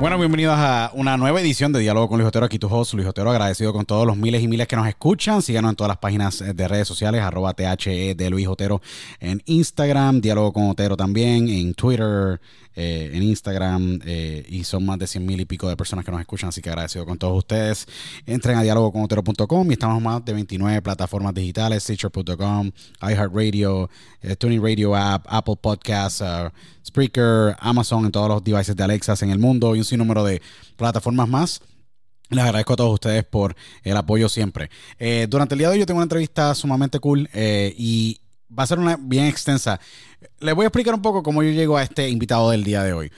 Bueno, bienvenidos a una nueva edición de Diálogo con Luis Otero. Aquí tu host, Luis Otero, agradecido con todos los miles y miles que nos escuchan. Síganos en todas las páginas de redes sociales, arroba THE de Luis Otero en Instagram, Diálogo con Otero también, en Twitter, eh, en Instagram eh, y son más de 100 mil y pico de personas que nos escuchan, así que agradecido con todos ustedes. Entren a dialogoconotero.com y estamos más de 29 plataformas digitales, Stitcher.com, iHeartRadio, eh, Tuning Radio App, Apple Podcasts, uh, Spreaker, Amazon, en todos los devices de Alexa en el mundo y un sinnúmero de plataformas más. Les agradezco a todos ustedes por el apoyo siempre. durante el día de hoy yo tengo una entrevista sumamente cool y va a ser una bien extensa. Les voy a explicar un poco cómo yo llego a este invitado del día de hoy.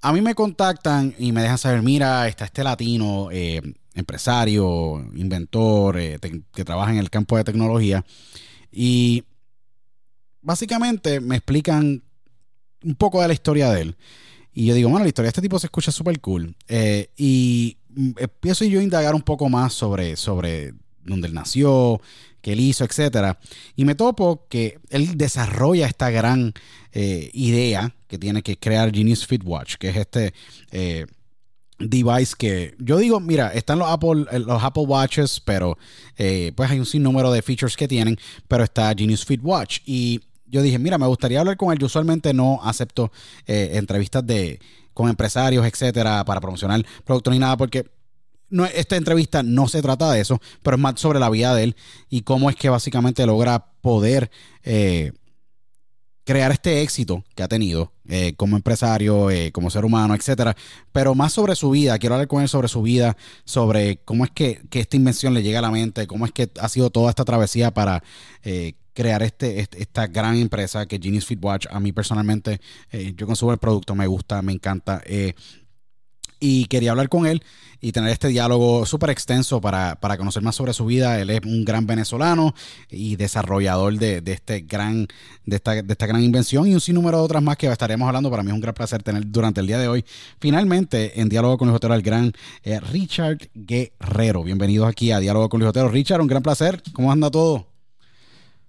A mí me contactan y me dejan saber, mira, está este latino, eh, empresario, inventor, eh, que trabaja en el campo de tecnología. Y básicamente me explican un poco de la historia de él. Y yo digo, bueno, la historia de este tipo se escucha súper cool. Eh, y empiezo yo a indagar un poco más sobre, sobre dónde él nació, que él hizo, etcétera. Y me topo que él desarrolla esta gran eh, idea que tiene que crear Genius Fit Watch, que es este, eh, device que yo digo, mira, están los Apple, los Apple Watches, pero eh, pues hay un sinnúmero de features que tienen, pero está Genius Fit Watch y yo dije, mira, me gustaría hablar con él. Yo usualmente no acepto eh, entrevistas de con empresarios, etcétera, para promocionar productos ni nada, porque no, esta entrevista no se trata de eso, pero es más sobre la vida de él y cómo es que básicamente logra poder eh, crear este éxito que ha tenido eh, como empresario, eh, como ser humano, etcétera. Pero más sobre su vida, quiero hablar con él sobre su vida, sobre cómo es que, esta invención le llega a la mente, cómo es que ha sido toda esta travesía para crear este, este, esta gran empresa que Genius Fit Watch. A mí personalmente, yo consumo el producto, me gusta, me encanta y quería hablar con él y tener este diálogo súper extenso para, conocer más sobre su vida. Él es un gran venezolano y desarrollador de, este gran, de, esta, de esta gran invención y un sinnúmero de otras más que estaremos hablando. Para mí es un gran placer tener durante el día de hoy. Finalmente, en diálogo con el Otero, el gran eh, Richard Guerrero. Bienvenidos aquí a Diálogo con el Otero. Richard, un gran placer. ¿Cómo anda todo?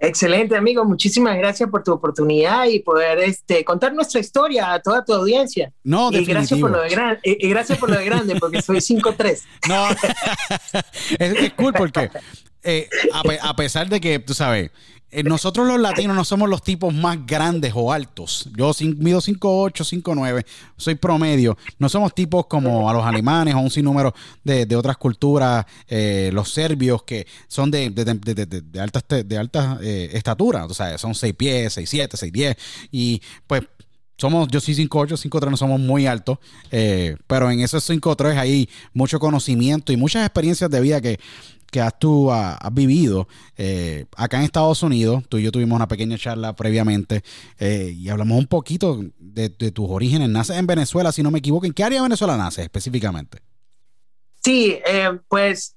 Excelente, amigo. Muchísimas gracias por tu oportunidad y poder este, contar nuestra historia a toda tu audiencia. No, y gracias por lo de grande, y gracias por lo de grande, porque soy 5'3. No, es, cool porque eh, a, pesar de que, tú sabes, eh, nosotros los latinos no somos los tipos más grandes o altos. Yo mido 5'8, 5'9, soy promedio. No somos tipos como a los alemanes o un sinnúmero de, otras culturas, eh, los serbios que son de, de, de alta, de eh, estatura. O sea, son 6 pies, 6, 7, 6, 10. Y pues somos, yo soy 5'8, 5'3, no somos muy altos, pero en esos 5'3 hay mucho conocimiento y muchas experiencias de vida que que has tú has, vivido eh, acá en Estados Unidos. Tú y yo tuvimos una pequeña charla previamente eh, y hablamos un poquito de, tus orígenes. Naces en Venezuela, si no me equivoco. ¿En qué área de Venezuela naces específicamente? Sí, eh, pues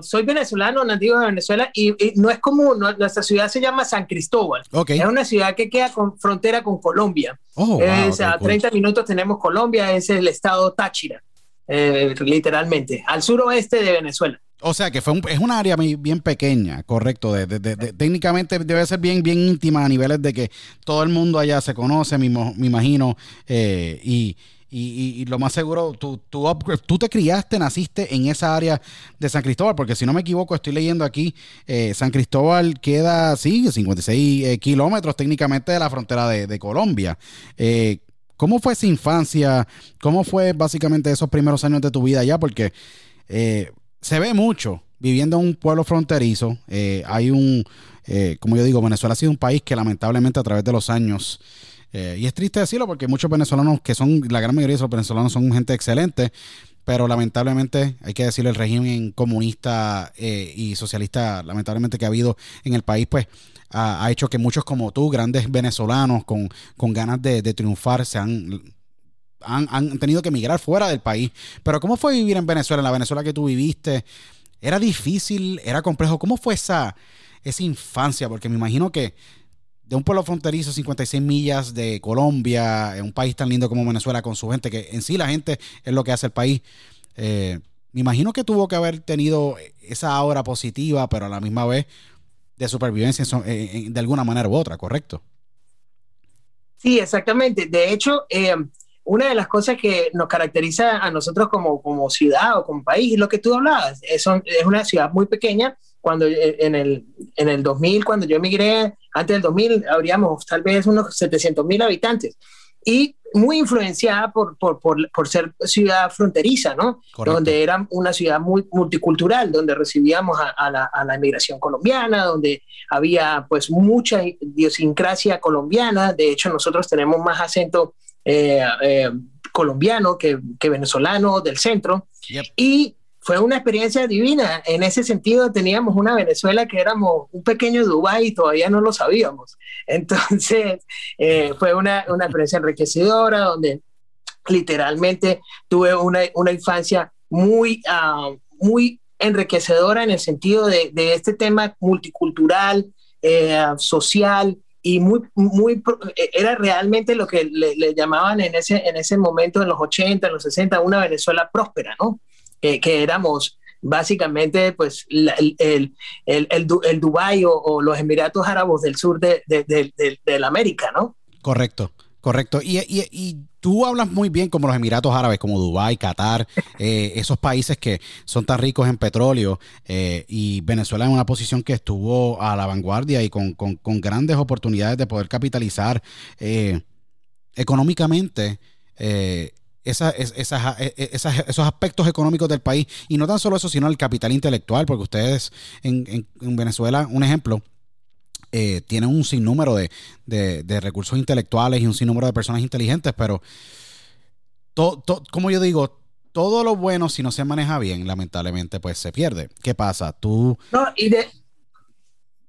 soy venezolano, nativo de Venezuela, y, no es común, nuestra ciudad se llama San Cristóbal. Es una ciudad que queda con frontera con Colombia. Oh, a 30 minutos tenemos Colombia, es el estado Táchira, literalmente, al suroeste de Venezuela. O sea que fue es una área bien pequeña, correcto. De, técnicamente debe ser bien, bien íntima a niveles de que todo el mundo allá se conoce, me, imagino. Eh, y, lo más seguro, tú, tú, tú, te criaste, naciste en esa área de San Cristóbal, porque si no me equivoco, estoy leyendo aquí, eh, San Cristóbal queda, sí, 56 eh, kilómetros técnicamente de la frontera de, Colombia. ¿Cómo fue esa infancia? ¿Cómo fue básicamente esos primeros años de tu vida allá? Porque se ve mucho viviendo en un pueblo fronterizo. Eh, hay un, eh, como yo digo, Venezuela ha sido un país que lamentablemente a través de los años, eh, y es triste decirlo porque muchos venezolanos, que son, la gran mayoría de los venezolanos son gente excelente, pero lamentablemente, hay que decirlo, el régimen comunista y socialista, lamentablemente que ha habido en el país, pues ha, hecho que muchos como tú, grandes venezolanos con, con ganas de, de triunfar, se han han, tenido que emigrar fuera del país. Pero ¿cómo fue vivir en Venezuela, en la Venezuela que tú viviste? ¿Era difícil? ¿Era complejo? ¿Cómo fue esa, esa infancia? Porque me imagino que de un pueblo fronterizo, 56 millas de Colombia, un país tan lindo como Venezuela, con su gente, que en sí la gente es lo que hace el país. Eh, me imagino que tuvo que haber tenido esa aura positiva, pero a la misma vez de supervivencia de alguna manera u otra, ¿correcto? Sí, exactamente. De hecho, eh, una de las cosas que nos caracteriza a nosotros como, como ciudad o como país es lo que tú hablabas. Es, es una ciudad muy pequeña. Cuando eh, en el, en el 2000, cuando yo emigré, antes del 2000, habríamos tal vez unos 700 mil habitantes. Y muy influenciada por, por, por, por, ser ciudad fronteriza, ¿no? Donde era una ciudad muy multicultural, donde recibíamos a, a, la, a, la, inmigración colombiana, donde había pues mucha idiosincrasia colombiana. De hecho, nosotros tenemos más acento eh, eh, colombiano que, venezolano del centro. Y fue una experiencia divina. En ese sentido, teníamos una Venezuela que éramos un pequeño Dubái y todavía no lo sabíamos. Entonces, eh, fue una, una, experiencia enriquecedora donde literalmente tuve una, una infancia muy, ah, muy enriquecedora en el sentido de, de este tema multicultural, social, y muy, muy, eh, era realmente lo que le, llamaban en ese, en ese momento, en los 80, en los 60, una Venezuela próspera, ¿no? que éramos básicamente pues el, el, el, el, Dubái o, los Emiratos Árabes del sur de, de, de, de, la América, ¿no? Correcto. Correcto. Y, tú hablas muy bien como los Emiratos Árabes, como Dubái, Qatar, eh, esos países que son tan ricos en petróleo eh, y Venezuela en una posición que estuvo a la vanguardia y con, grandes oportunidades de poder capitalizar eh, económicamente. esos aspectos económicos del país. Y no tan solo eso, sino el capital intelectual, porque ustedes en, en Venezuela, un ejemplo, eh, tienen un sinnúmero de, recursos intelectuales y un sinnúmero de personas inteligentes, pero como yo digo, todo lo bueno, si no se maneja bien, lamentablemente, pues se pierde. ¿Qué pasa? Tú. No, y de.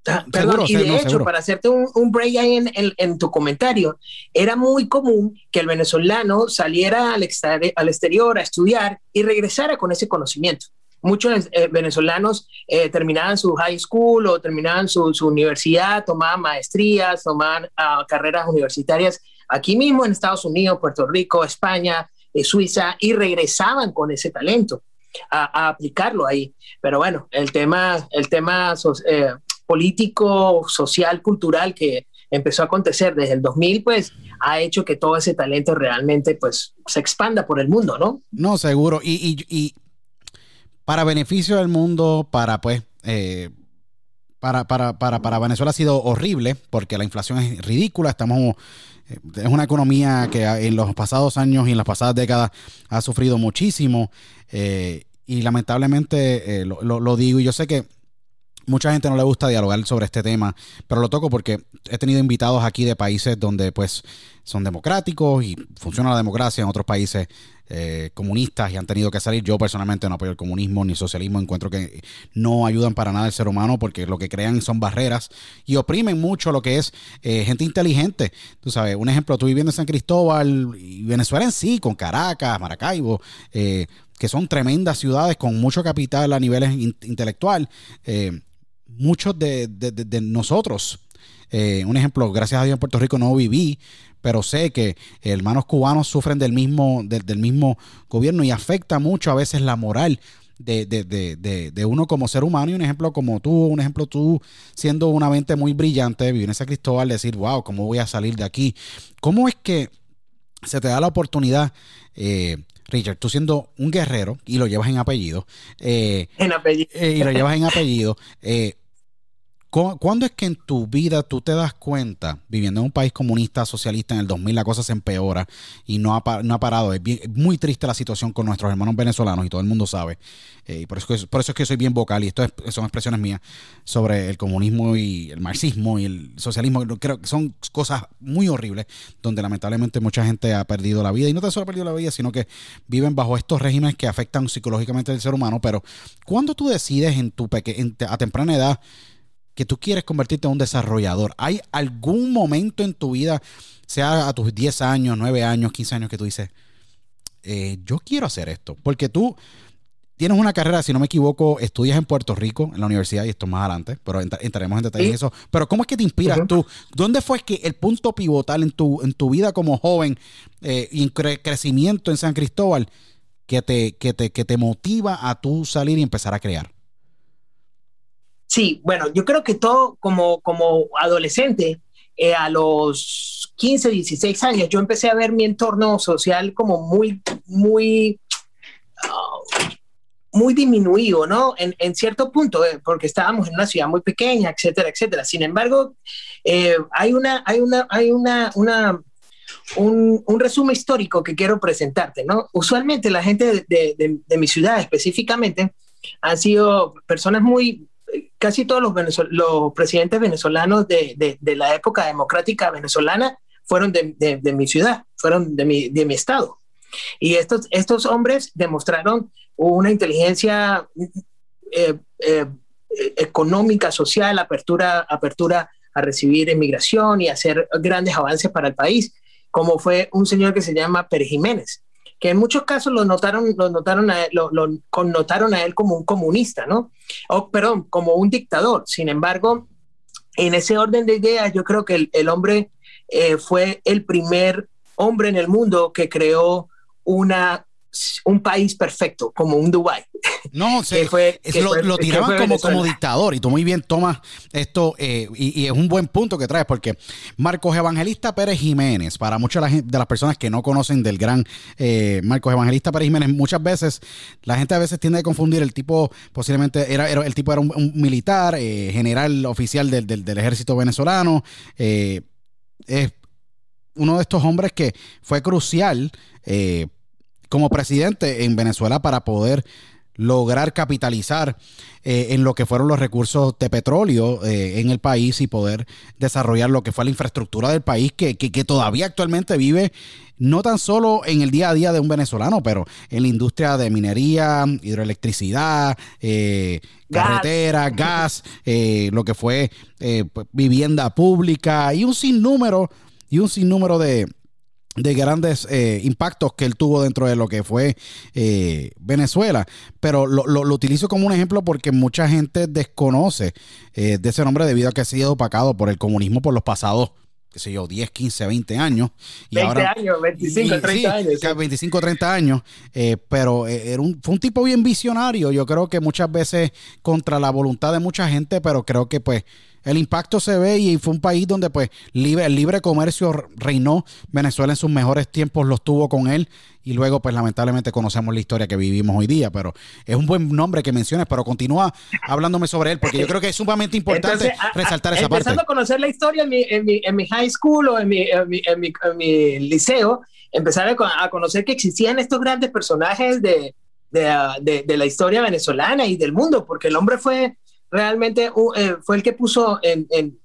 Ah, perdón, y de hecho, para hacerte un, un break ahí en, en, tu comentario, era muy común que el venezolano saliera al, al exterior a estudiar y regresara con ese conocimiento muchos eh, venezolanos eh, terminaban su high school o terminaban su, universidad, tomaban maestrías, tomaban ah, carreras universitarias aquí mismo en Estados Unidos, Puerto Rico, España, eh, Suiza y regresaban con ese talento a, aplicarlo ahí. Pero bueno, el tema, el tema político, social, cultural que empezó a acontecer desde el 2000, pues ha hecho que todo ese talento realmente pues se expanda por el mundo, ¿no? No, seguro. y para beneficio del mundo, para pues, eh, para, para, para, para, Venezuela ha sido horrible porque la inflación es ridícula, estamos... Eh, es una economía que en los pasados años y en las pasadas décadas ha sufrido muchísimo eh, y lamentablemente lo, lo, digo y yo sé que mucha gente no le gusta dialogar sobre este tema, pero lo toco porque he tenido invitados aquí de países donde pues son democráticos y funciona la democracia, en otros países eh, comunistas y han tenido que salir. Yo personalmente no apoyo el comunismo ni el socialismo, encuentro que no ayudan para nada al ser humano porque lo que crean son barreras y oprimen mucho lo que es eh, gente inteligente. Tú sabes, un ejemplo, tú viviendo en San Cristóbal y Venezuela en sí, con Caracas, Maracaibo, eh, que son tremendas ciudades con mucho capital a niveles intelectual. muchos de, nosotros un ejemplo, gracias a Dios en Puerto Rico no viví, pero sé que hermanos cubanos sufren del mismo, del mismo gobierno y afecta mucho a veces la moral de, uno como ser humano y un ejemplo como tú, un ejemplo tú siendo una mente muy brillante, vivir en San Cristóbal, decir, wow, ¿cómo voy a salir de aquí? ¿Cómo es que se te da la oportunidad, eh, Richard, tú siendo un guerrero y lo llevas en apellido, eh, en apellido. Eh, y lo llevas en apellido, ¿Cuándo es que en tu vida tú te das cuenta, viviendo en un país comunista, socialista, en el 2000 la cosa se empeora y no ha, no ha parado? Es, muy triste la situación con nuestros hermanos venezolanos y todo el mundo sabe. Eh, y por eso, por eso es que soy bien vocal y esto son expresiones mías sobre el comunismo y el marxismo y el socialismo. Creo que son cosas muy horribles donde lamentablemente mucha gente ha perdido la vida y no tan solo ha perdido la vida, sino que viven bajo estos regímenes que afectan psicológicamente al ser humano. Pero ¿cuándo tú decides en tu a temprana edad que tú quieres convertirte en un desarrollador. ¿Hay algún momento en tu vida, sea a tus 10 años, 9 años, 15 años, que tú dices, eh, yo quiero hacer esto? Porque tú tienes una carrera, si no me equivoco, estudias en Puerto Rico, en la universidad, y esto más adelante, pero entraremos en detalle en eso. Pero ¿cómo es que te inspiras tú? ¿Dónde fue que el punto pivotal en tu, en tu vida como joven eh, y en crecimiento en San Cristóbal que te, que, te, que te motiva a tú salir y empezar a crear? Sí, bueno, yo creo que todo como, como adolescente, eh, a los 15, 16 años, yo empecé a ver mi entorno social como muy, muy, ah, muy disminuido, ¿no? En, cierto punto, eh, porque estábamos en una ciudad muy pequeña, etcétera, etcétera. Sin embargo, eh, hay una, hay una, hay una, un, resumen histórico que quiero presentarte, ¿no? Usualmente la gente de, de mi ciudad específicamente han sido personas muy casi todos los, presidentes venezolanos de, la época democrática venezolana fueron de, mi ciudad, fueron de mi, mi, estado. Y estos, estos hombres demostraron una inteligencia eh, eh, económica, social, apertura, apertura a recibir inmigración y hacer grandes avances para el país, como fue un señor que se llama Pérez Jiménez que en muchos casos lo notaron, lo notaron a él, lo, connotaron a él como un comunista, ¿no? O, perdón, como un dictador. Sin embargo, en ese orden de ideas, yo creo que el, hombre eh, fue el primer hombre en el mundo que creó una un país perfecto, como un Dubái. No, se, fue, lo, tiraban como, como dictador y tú muy bien tomas esto eh, y, es un buen punto que traes porque Marcos Evangelista Pérez Jiménez, para muchas de las personas que no conocen del gran eh, Marcos Evangelista Pérez Jiménez, muchas veces la gente a veces tiende a confundir el tipo, posiblemente era, el tipo era un, militar, eh, general oficial del, del, ejército venezolano, es uno de estos hombres que fue crucial como presidente en Venezuela para poder lograr capitalizar eh, en lo que fueron los recursos de petróleo eh, en el país y poder desarrollar lo que fue la infraestructura del país que, todavía actualmente vive no tan solo en el día a día de un venezolano, pero en la industria de minería, hidroelectricidad, eh, carretera, gas, lo que fue pues, vivienda pública y un sinnúmero y un sinnúmero de, de grandes eh, impactos que él tuvo dentro de lo que fue eh, Venezuela. Pero lo, lo, utilizo como un ejemplo porque mucha gente desconoce eh, de ese nombre debido a que ha sido opacado por el comunismo por los pasados qué sé yo, 10, 15, 20 años. Y 20 años, 25, 30 años. 25, 30 años. pero era un, fue un tipo bien visionario. Yo creo que muchas veces contra la voluntad de mucha gente, pero creo que pues el impacto se ve y fue un país donde pues libre, el libre comercio reinó. Venezuela en sus mejores tiempos los tuvo con él y luego pues lamentablemente conocemos la historia que vivimos hoy día, pero es un buen nombre que menciones, pero continúa hablándome sobre él porque yo creo que es sumamente importante resaltar esa parte. Empezando a conocer la historia en mi, en mi, en mi high school o en mi, en mi, en mi, liceo, empezar a, conocer que existían estos grandes personajes de, de, de, la historia venezolana y del mundo, porque el hombre fue realmente eh, fue el que puso en, en,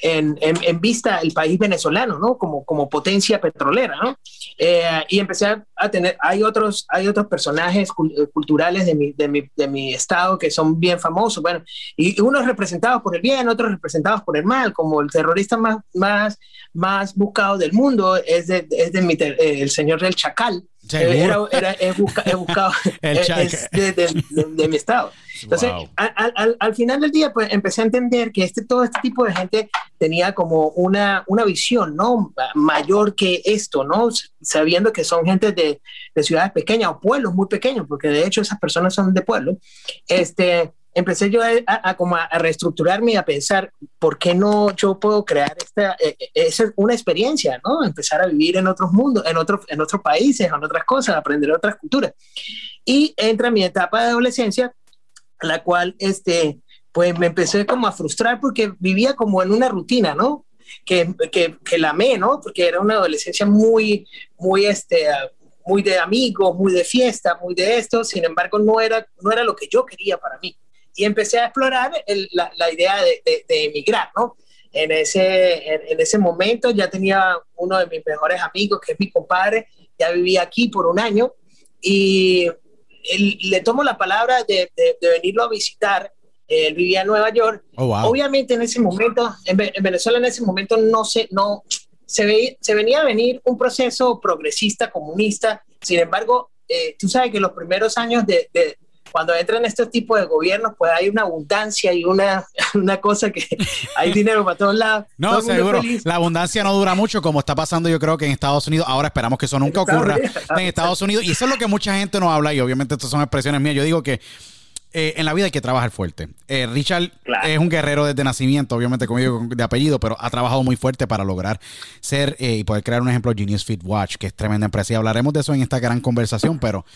en, en, vista el país venezolano, ¿no? Como, como potencia petrolera, ¿no? Eh, y empecé a, tener, hay otros, hay otros personajes eh, culturales de mi, de, mi, de mi, estado que son bien famosos, bueno, y unos representados por el bien, otros representados por el mal, como el terrorista más, más, más buscado del mundo es, de, es de mi, el señor del Chacal, era, era, he, buscado de, mi estado. Entonces, al, al, final del día, pues empecé a entender que este, todo este tipo de gente tenía como una, una visión, ¿no? Mayor que esto, ¿no? Sabiendo que son gente de, de ciudades pequeñas o pueblos muy pequeños, porque de hecho esas personas son de pueblos. Este, empecé yo a, como a, reestructurarme y a pensar, ¿por qué no yo puedo crear esta, eh, eh, una experiencia, ¿no? Empezar a vivir en otros mundos, en otros, en otros países, en otras cosas, aprender otras culturas. Y entra mi etapa de adolescencia, la cual, este, pues me empecé como a frustrar porque vivía como en una rutina, ¿no? Que, que, que la amé, ¿no? Porque era una adolescencia muy, muy, este, muy de amigos, muy de fiesta, muy de esto, sin embargo no era, no era lo que yo quería para mí y empecé a explorar la, la, idea de, de, emigrar, ¿no? En ese, en, ese momento ya tenía uno de mis mejores amigos, que es mi compadre, ya vivía aquí por un año y le tomo la palabra de, de, venirlo a visitar. Él vivía en Nueva York. Oh, Obviamente en ese momento, en, Venezuela en ese momento no se, no, se, ve, se venía a venir un proceso progresista, comunista. Sin embargo, eh, tú sabes que los primeros años de, cuando entran estos tipos de gobiernos, pues hay una abundancia y una, una cosa que hay dinero para todos lados. No, seguro. La abundancia no dura mucho, como está pasando yo creo que en Estados Unidos. Ahora esperamos que eso nunca ocurra en Estados Unidos. Y eso es lo que mucha gente no habla y obviamente estas son expresiones mías. Yo digo que eh, en la vida hay que trabajar fuerte. Eh, Richard es un guerrero desde nacimiento, obviamente conmigo de apellido, pero ha trabajado muy fuerte para lograr ser eh, y poder crear un ejemplo Genius Fit Watch, que es tremenda empresa. Y hablaremos de eso en esta gran conversación, pero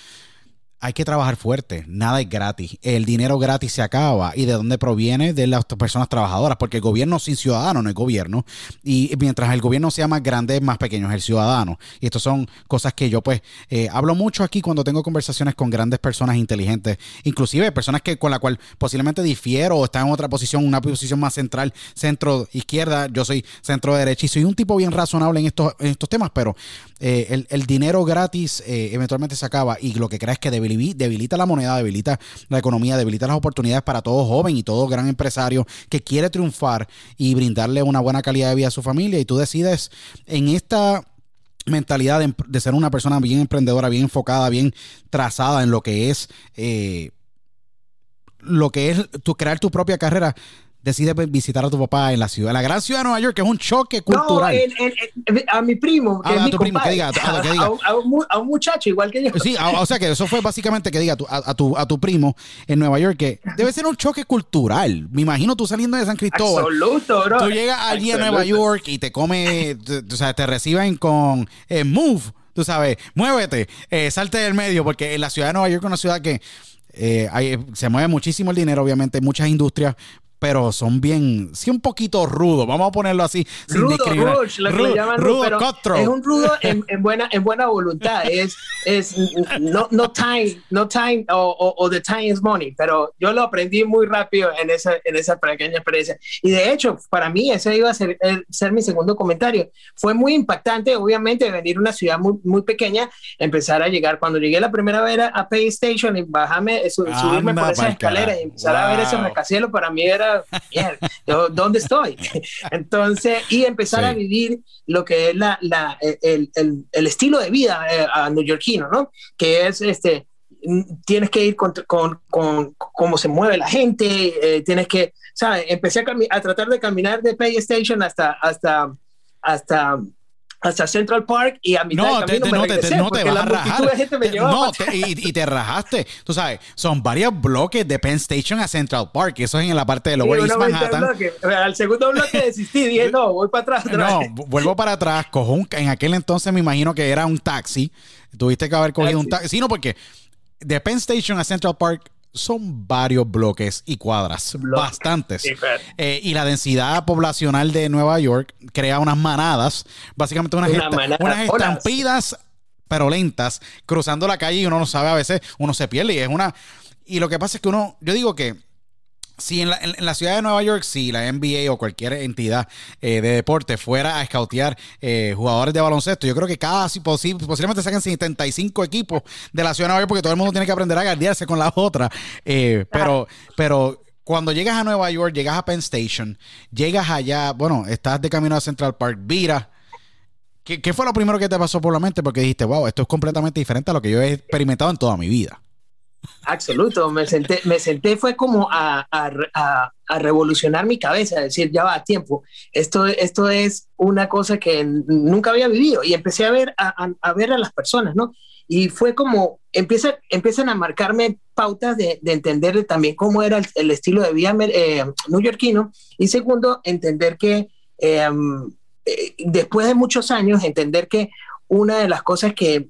hay que trabajar fuerte, nada es gratis. El dinero gratis se acaba. ¿Y de dónde proviene? De las personas trabajadoras, porque el gobierno sin ciudadano no es gobierno. Y mientras el gobierno sea más grande, más pequeño es el ciudadano. Y estas son cosas que yo pues eh, hablo mucho aquí cuando tengo conversaciones con grandes personas inteligentes, inclusive personas que con la cual posiblemente difiero o están en otra posición, una posición más central, centro izquierda, yo soy centro derecha y soy un tipo bien razonable en estos, estos temas, pero eh, el, dinero gratis eh, eventualmente se acaba y lo que crees es que debería debilita la moneda, debilita la economía, debilita las oportunidades para todo joven y todo gran empresario que quiere triunfar y brindarle una buena calidad de vida a su familia. Y tú decides en esta mentalidad de, ser una persona bien emprendedora, bien enfocada, bien trazada en lo que es eh, lo que es tu, crear tu propia carrera decides visitar a tu papá en la ciudad, la gran ciudad de Nueva York, que es un choque cultural. No, a mi primo, que es mi compadre, a, un, muchacho igual que yo. Sí, o sea que eso fue básicamente que diga a, tu, a tu primo en Nueva York que debe ser un choque cultural. Me imagino tú saliendo de San Cristóbal. Absoluto, bro. Tú llegas allí a Nueva York y te come, o sea, te reciben con eh, Move, tú sabes, muévete, eh, salte del medio, porque la ciudad de Nueva York es una ciudad que eh, se mueve muchísimo el dinero, obviamente, muchas industrias, pero son bien, sí, un poquito rudos, vamos a ponerlo así. Rudo, rush, lo que le llaman rudo, pero es un rudo en, en, buena, en buena voluntad, es, es no, no time, no time, o, o, the time is money, pero yo lo aprendí muy rápido en esa, en esa pequeña experiencia. Y de hecho, para mí, ese iba a ser, ser mi segundo comentario. Fue muy impactante, obviamente, venir a una ciudad muy, muy pequeña, empezar a llegar, cuando llegué la primera vez a Pay Station y bajarme, subirme por esa escalera y empezar a ver ese rascacielos, para mí era ¿dónde estoy? Entonces, y empezar a vivir lo que es la, la el, el, el, estilo de vida eh, a neoyorquino, ¿no? Que es este, tienes que ir con, con, con cómo se mueve la gente, eh, tienes que, ¿sabes? Empecé a, a, tratar de caminar de Pay Station hasta, hasta, hasta hasta Central Park y a mitad no, de camino te, me no, regresé, te, no te vas a rajar. gente me no, te, y, y, te rajaste. Tú sabes, son varios bloques de Penn Station a Central Park. Eso es en la parte de Lower East Manhattan. Al segundo bloque desistí. Dije, no, voy para atrás. No, vuelvo para atrás. Cojo un, en aquel entonces me imagino que era un taxi. Tuviste que haber cogido un taxi. Sí, no, porque de Penn Station a Central Park son varios bloques y cuadras, bastantes. Eh, y la densidad poblacional de Nueva York crea unas manadas, básicamente unas, unas estampidas, pero lentas, cruzando la calle y uno no sabe a veces, uno se pierde y es una... Y lo que pasa es que uno, yo digo que si en la, ciudad de Nueva York, si la NBA o cualquier entidad eh, de deporte fuera a escautear eh, jugadores de baloncesto, yo creo que casi posiblemente saquen 75 equipos de la ciudad de Nueva York porque todo el mundo tiene que aprender a guardiarse con las otras. Eh, pero, pero cuando llegas a Nueva York, llegas a Penn Station, llegas allá, bueno, estás de camino a Central Park, vira. ¿Qué, ¿Qué fue lo primero que te pasó por la mente? Porque dijiste, wow, esto es completamente diferente a lo que yo he experimentado en toda mi vida. Absoluto, me senté, me senté fue como a, revolucionar mi cabeza, decir, ya va, tiempo, esto, esto es una cosa que nunca había vivido y empecé a ver a, ver a las personas, ¿no? Y fue como, empieza, empiezan a marcarme pautas de, entender también cómo era el, estilo de vida eh, neoyorquino y segundo, entender que em, eh, después de muchos años, entender que una de las cosas que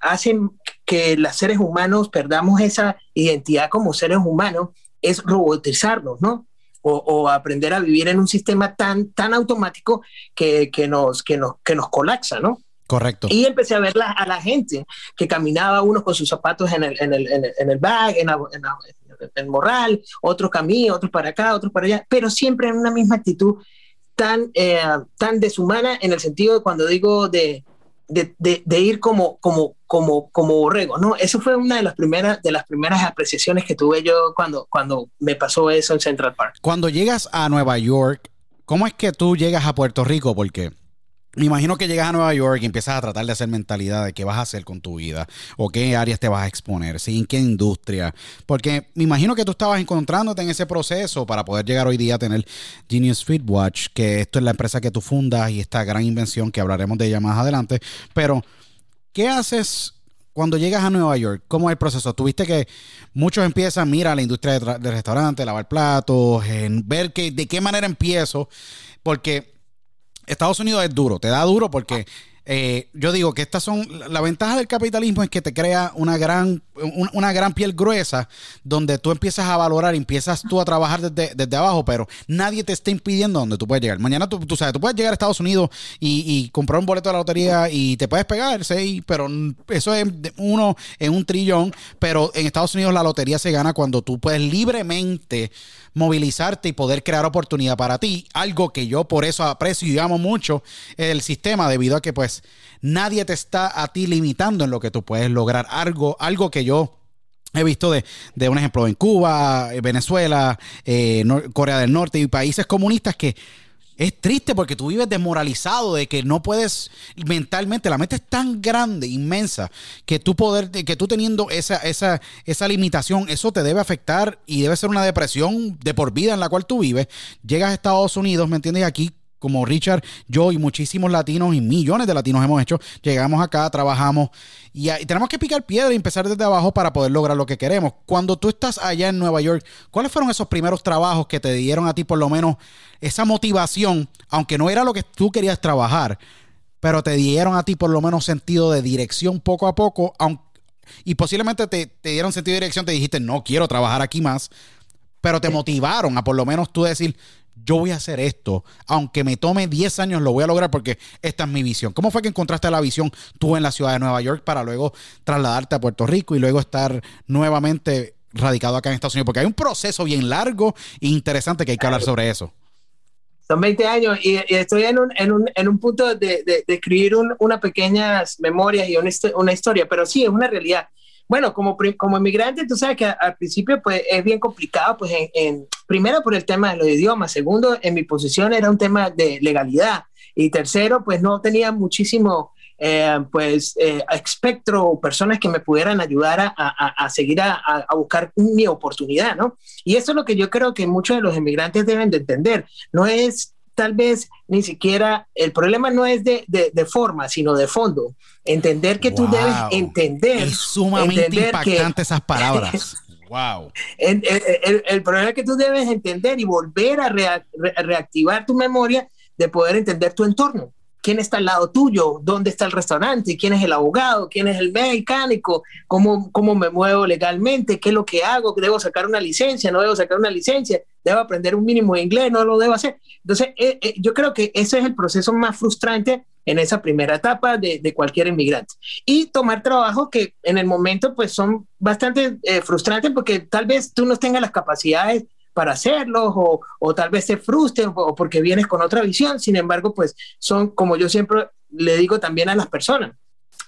hacen que los seres humanos perdamos esa identidad como seres humanos es robotizarnos, ¿no? O, aprender a vivir en un sistema tan, tan automático que, que, nos, que, nos, que nos colapsa, ¿no? Correcto. Y empecé a ver a la gente que caminaba, unos con sus zapatos en el, en el, en el, bag, en, en, el morral, otros camino, otros para acá, otros para allá, pero siempre en una misma actitud tan, eh, tan deshumana en el sentido de cuando digo de, de, de, ir como, como, como, como borrego, ¿no? Eso fue una de las primeras, de las primeras apreciaciones que tuve yo cuando, cuando me pasó eso en Central Park. Cuando llegas a Nueva York, ¿cómo es que tú llegas a Puerto Rico? Porque me imagino que llegas a Nueva York y empiezas a tratar de hacer mentalidad de qué vas a hacer con tu vida o qué áreas te vas a exponer, ¿sí? en qué industria. Porque me imagino que tú estabas encontrándote en ese proceso para poder llegar hoy día a tener Genius Street Watch, que esto es la empresa que tú fundas y esta gran invención que hablaremos de ella más adelante. Pero, ¿qué haces cuando llegas a Nueva York, ¿cómo es el proceso? Tuviste que muchos empiezan, mira, la industria del de restaurante, lavar platos, en ver que, de qué manera empiezo, porque Estados Unidos es duro, te da duro porque eh, yo digo que estas son, la ventaja del capitalismo es que te crea una gran, una gran piel gruesa donde tú empiezas a valorar, empiezas tú a trabajar desde, desde abajo, pero nadie te está impidiendo donde tú puedes llegar. Mañana tú, tú sabes, tú puedes llegar a Estados Unidos y, comprar un boleto de la lotería y te puedes pegar, sí, pero eso es uno en un trillón, pero en Estados Unidos la lotería se gana cuando tú puedes libremente movilizarte y poder crear oportunidad para ti, algo que yo por eso aprecio y amo mucho el sistema debido a que pues nadie te está a ti limitando en lo que tú puedes lograr. Algo, algo que yo he visto de, un ejemplo en Cuba, Venezuela, eh, Corea del Norte y países comunistas que es triste porque tú vives desmoralizado de que no puedes mentalmente, la mente es tan grande, inmensa, que tú poder, que tú teniendo esa, esa, esa limitación, eso te debe afectar y debe ser una depresión de por vida en la cual tú vives. Llegas a Estados Unidos, ¿me entiendes? Aquí como Richard, yo y muchísimos latinos y millones de latinos hemos hecho, llegamos acá, trabajamos y, tenemos que picar piedra y empezar desde abajo para poder lograr lo que queremos. Cuando tú estás allá en Nueva York, ¿cuáles fueron esos primeros trabajos que te dieron a ti por lo menos esa motivación, aunque no era lo que tú querías trabajar, pero te dieron a ti por lo menos sentido de dirección poco a poco, y posiblemente te, te dieron sentido de dirección, te dijiste, no quiero trabajar aquí más, pero te motivaron a por lo menos tú decir, yo voy a hacer esto, aunque me tome 10 años, lo voy a lograr porque esta es mi visión. ¿Cómo fue que encontraste la visión tú en la ciudad de Nueva York para luego trasladarte a Puerto Rico y luego estar nuevamente radicado acá en Estados Unidos? Porque hay un proceso bien largo e interesante que hay que hablar sobre eso. Son 20 años y, estoy en un, en, un, en un, punto de, escribir una pequeñas memorias y una historia, pero sí, es una realidad bueno, como, como inmigrante, tú sabes que al principio pues es bien complicado, pues en, primero por el tema de los idiomas, segundo, en mi posición era un tema de legalidad y tercero, pues no tenía muchísimo, eh, pues, eh, espectro personas que me pudieran ayudar a, a, seguir a, a, buscar mi oportunidad, ¿no? Y eso es lo que yo creo que muchos de los inmigrantes deben de entender. No es tal vez ni siquiera, el problema no es de, de, forma, sino de fondo. Entender que tú debes entender. Es sumamente impactante esas palabras. wow. El, el, el, problema es que tú debes entender y volver a reactivar tu memoria de poder entender tu entorno quién está al lado tuyo, dónde está el restaurante, quién es el abogado, quién es el mecánico, cómo, cómo me muevo legalmente, qué es lo que hago, debo sacar una licencia, no debo sacar una licencia, debo aprender un mínimo de inglés, no lo debo hacer. Entonces, eh, eh, yo creo que ese es el proceso más frustrante en esa primera etapa de, de cualquier inmigrante. Y tomar trabajo que en el momento pues son bastante eh, frustrantes porque tal vez tú no tengas las capacidades para hacerlos o, tal vez te frustren o porque vienes con otra visión. Sin embargo, pues son, como yo siempre le digo también a las personas,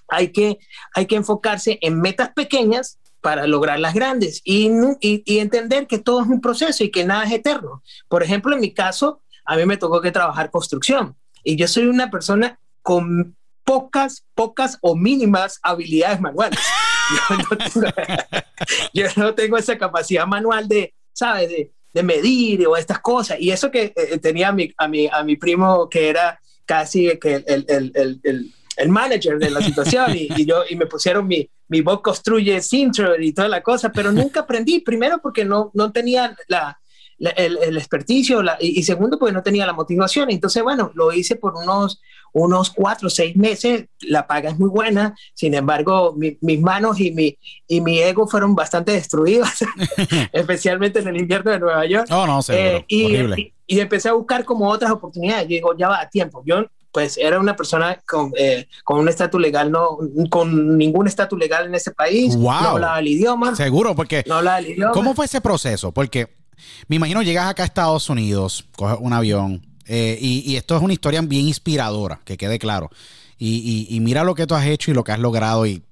hay que, hay que enfocarse en metas pequeñas para lograr las grandes y, y, entender que todo es un proceso y que nada es eterno. Por ejemplo, en mi caso, a mí me tocó que trabajar construcción y yo soy una persona con pocas, pocas o mínimas habilidades manuales. Yo no tengo, yo no tengo esa capacidad manual de, ¿sabes? De, de medir o estas cosas. Y eso que eh, tenía a mi, a, mi, a mi primo que era casi que el, el, el, el manager de la situación y, yo y me pusieron mi, mi voz construye Sintro y toda la cosa, pero nunca aprendí, primero porque no, no tenía la, el, el, experticio y, segundo porque no tenía la motivación. Entonces, bueno, lo hice por unos, unos cuatro o seis meses, la paga es muy buena, sin embargo, mis manos y mi, y mi ego fueron bastante destruidas, especialmente en el invierno de Nueva York. Oh, no, eh, y, y, empecé a buscar como otras oportunidades. Yo digo, ya va a tiempo. Yo pues era una persona con, eh, con un estatus legal, no con ningún estatus legal en ese país, no hablaba el idioma. Seguro, porque no hablaba el idioma. ¿Cómo fue ese proceso? Porque me imagino llegas acá a Estados Unidos, coges un avión, eh, y, esto es una historia bien inspiradora, que quede claro. Y, mira lo que tú has hecho y lo que has logrado y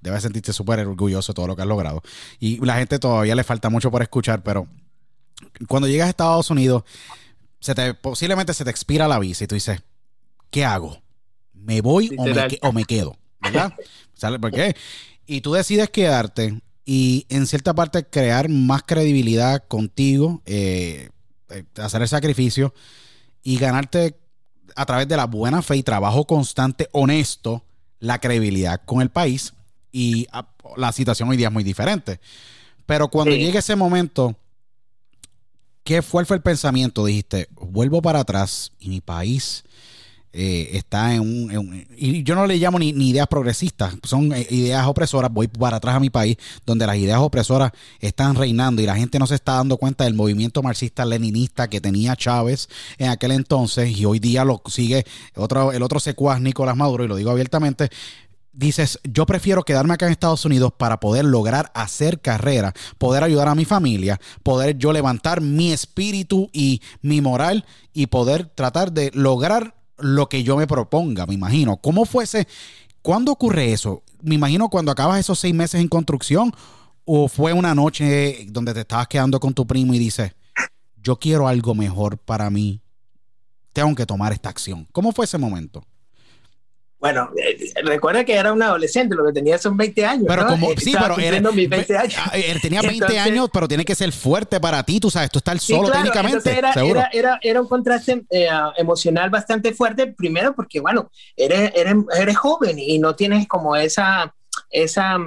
debes sentirte súper orgulloso de todo lo que has logrado. Y la gente todavía le falta mucho por escuchar, pero cuando llegas a Estados Unidos, se te, posiblemente se te expira la visa y tú dices, ¿qué hago? ¿Me voy o me, o me, quedo? ¿Verdad? ¿Por qué? Y tú decides quedarte y en cierta parte crear más credibilidad contigo, eh, eh, hacer el sacrificio y ganarte a través de la buena fe y trabajo constante, honesto, la credibilidad con el país. Y ah, la situación hoy día es muy diferente. Pero cuando llegue ese momento, ¿qué fue, fue el pensamiento? Dijiste, vuelvo para atrás y mi país eh, está en un, Y yo no le llamo ni, ideas progresistas, son eh, ideas opresoras. Voy para atrás a mi país, donde las ideas opresoras están reinando y la gente no se está dando cuenta del movimiento marxista-leninista que tenía Chávez en aquel entonces y hoy día lo sigue otro, el otro secuaz Nicolás Maduro, y lo digo abiertamente dices, yo prefiero quedarme acá en Estados Unidos para poder lograr hacer carrera, poder ayudar a mi familia, poder yo levantar mi espíritu y mi moral y poder tratar de lograr lo que yo me proponga, me imagino. ¿Cómo fuese? ¿Cuándo ocurre eso? Me imagino cuando acabas esos seis meses en construcción o fue una noche donde te estabas quedando con tu primo y dices, yo quiero algo mejor para mí. tengo que tomar esta acción. ¿Cómo fue ese momento? Bueno, eh, recuerda que era un adolescente, lo que tenía son 20 años. Pero ¿no? como, Eh, sí, estaba pero era, mis 20 años. ah, él tenía 20 Entonces- años, pero tiene que ser fuerte para ti, tú sabes, tú estás Sí, solo claro, técnicamente, era, seguro. Era, era, era un contraste eh, emocional bastante fuerte, primero porque, bueno, eres, eres, eres joven y no tienes como esa, esa,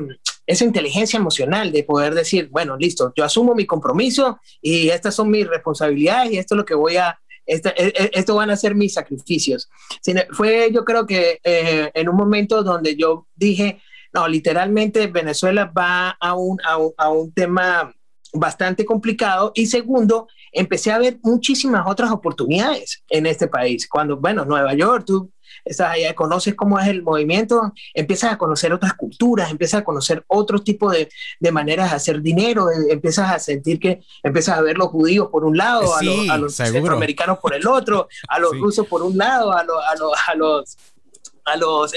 esa inteligencia emocional de poder decir, bueno, listo, yo asumo mi compromiso y estas son mis responsabilidades y esto es lo que voy a, e- e- esto van a ser mis sacrificios. Sin- Fue yo creo que eh, en un momento donde yo dije, no, literalmente Venezuela va a un, a a un tema bastante complicado y segundo, empecé a ver muchísimas otras oportunidades en este país. Cuando, bueno, Nueva York, tú estás allá, conoces cómo es el movimiento, empiezas a conocer otras culturas, empiezas a conocer otro tipo de, de maneras de hacer dinero, empiezas a sentir que empiezas a ver los judíos por un lado, a los, a los centroamericanos por el otro, a los Sí. rusos por un lado, a, los a, los a los a los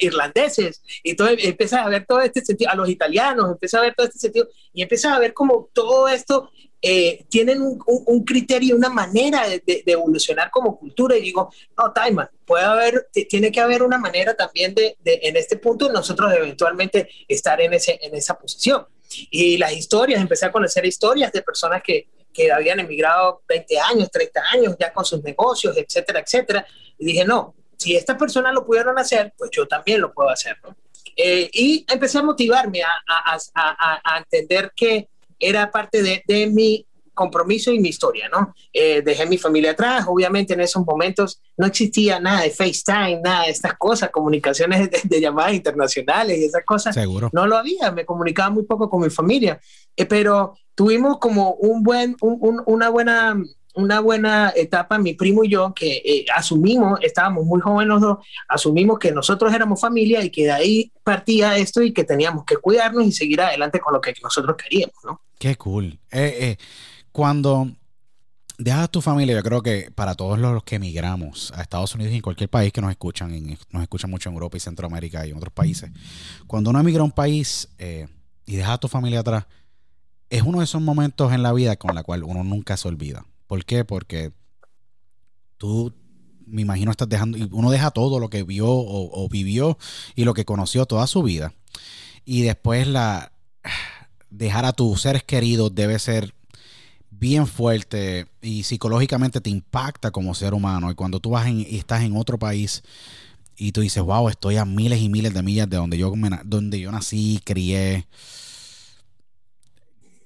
irlandeses y todo empiezas a ver todo este sentido a los italianos empiezas a ver todo este sentido y empiezas a ver como todo esto eh, tienen un, un- criterio una manera de, de- de evolucionar como cultura y digo no Taima puede haber tiene que haber una manera también de, de, en este punto nosotros eventualmente estar en ese en esa posición y las historias empecé a conocer historias de personas que que habían emigrado 20 años, 30 años ya con sus negocios, etcétera, etcétera. Y dije, no, si estas personas lo pudieron hacer, pues yo también lo puedo hacer. ¿no? Eh, y empecé a motivarme a, a, a, a entender que era parte de, de, mi compromiso y mi historia, ¿no? Eh, dejé mi familia atrás, obviamente en esos momentos no existía nada de FaceTime, nada de estas cosas, comunicaciones de, de llamadas internacionales y esas cosas. Seguro. No lo había, me comunicaba muy poco con mi familia, eh, pero tuvimos como un buen, un, un, una buena una buena etapa, mi primo y yo, que eh, asumimos, estábamos muy jóvenes los dos, asumimos que nosotros éramos familia y que de ahí partía esto y que teníamos que cuidarnos y seguir adelante con lo que nosotros queríamos, ¿no? Qué cool. Eh, eh, cuando dejas tu familia, yo creo que para todos los que emigramos a Estados Unidos y en cualquier país que nos escuchan, nos escuchan mucho en Europa y Centroamérica y en otros países, cuando uno emigra a un país y deja a tu familia atrás, es uno de esos momentos en la vida con la cual uno nunca se olvida. ¿Por qué? Porque tú, me imagino, estás dejando, uno deja todo lo que vio o, vivió y lo que conoció toda su vida. Y después la dejar a tus seres queridos debe ser bien fuerte y psicológicamente te impacta como ser humano. Y cuando tú vas en, y estás en otro país y tú dices, wow, estoy a miles y miles de millas de donde yo, donde yo nací, crié.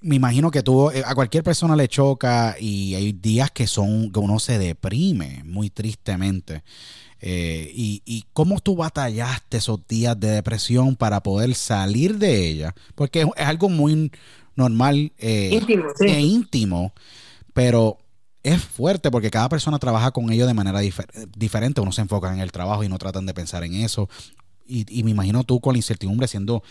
Me imagino que tú, eh, a cualquier persona le choca y hay días que son, que uno se deprime muy tristemente. Eh, y, y, cómo tú batallaste esos días de depresión para poder salir de ella, porque es, es algo muy normal eh, íntimo, sí. e íntimo, pero es fuerte porque cada persona trabaja con ello de manera difer diferente. Uno se enfoca en el trabajo y no tratan de pensar en eso. Y, y, me imagino tú con la incertidumbre siendo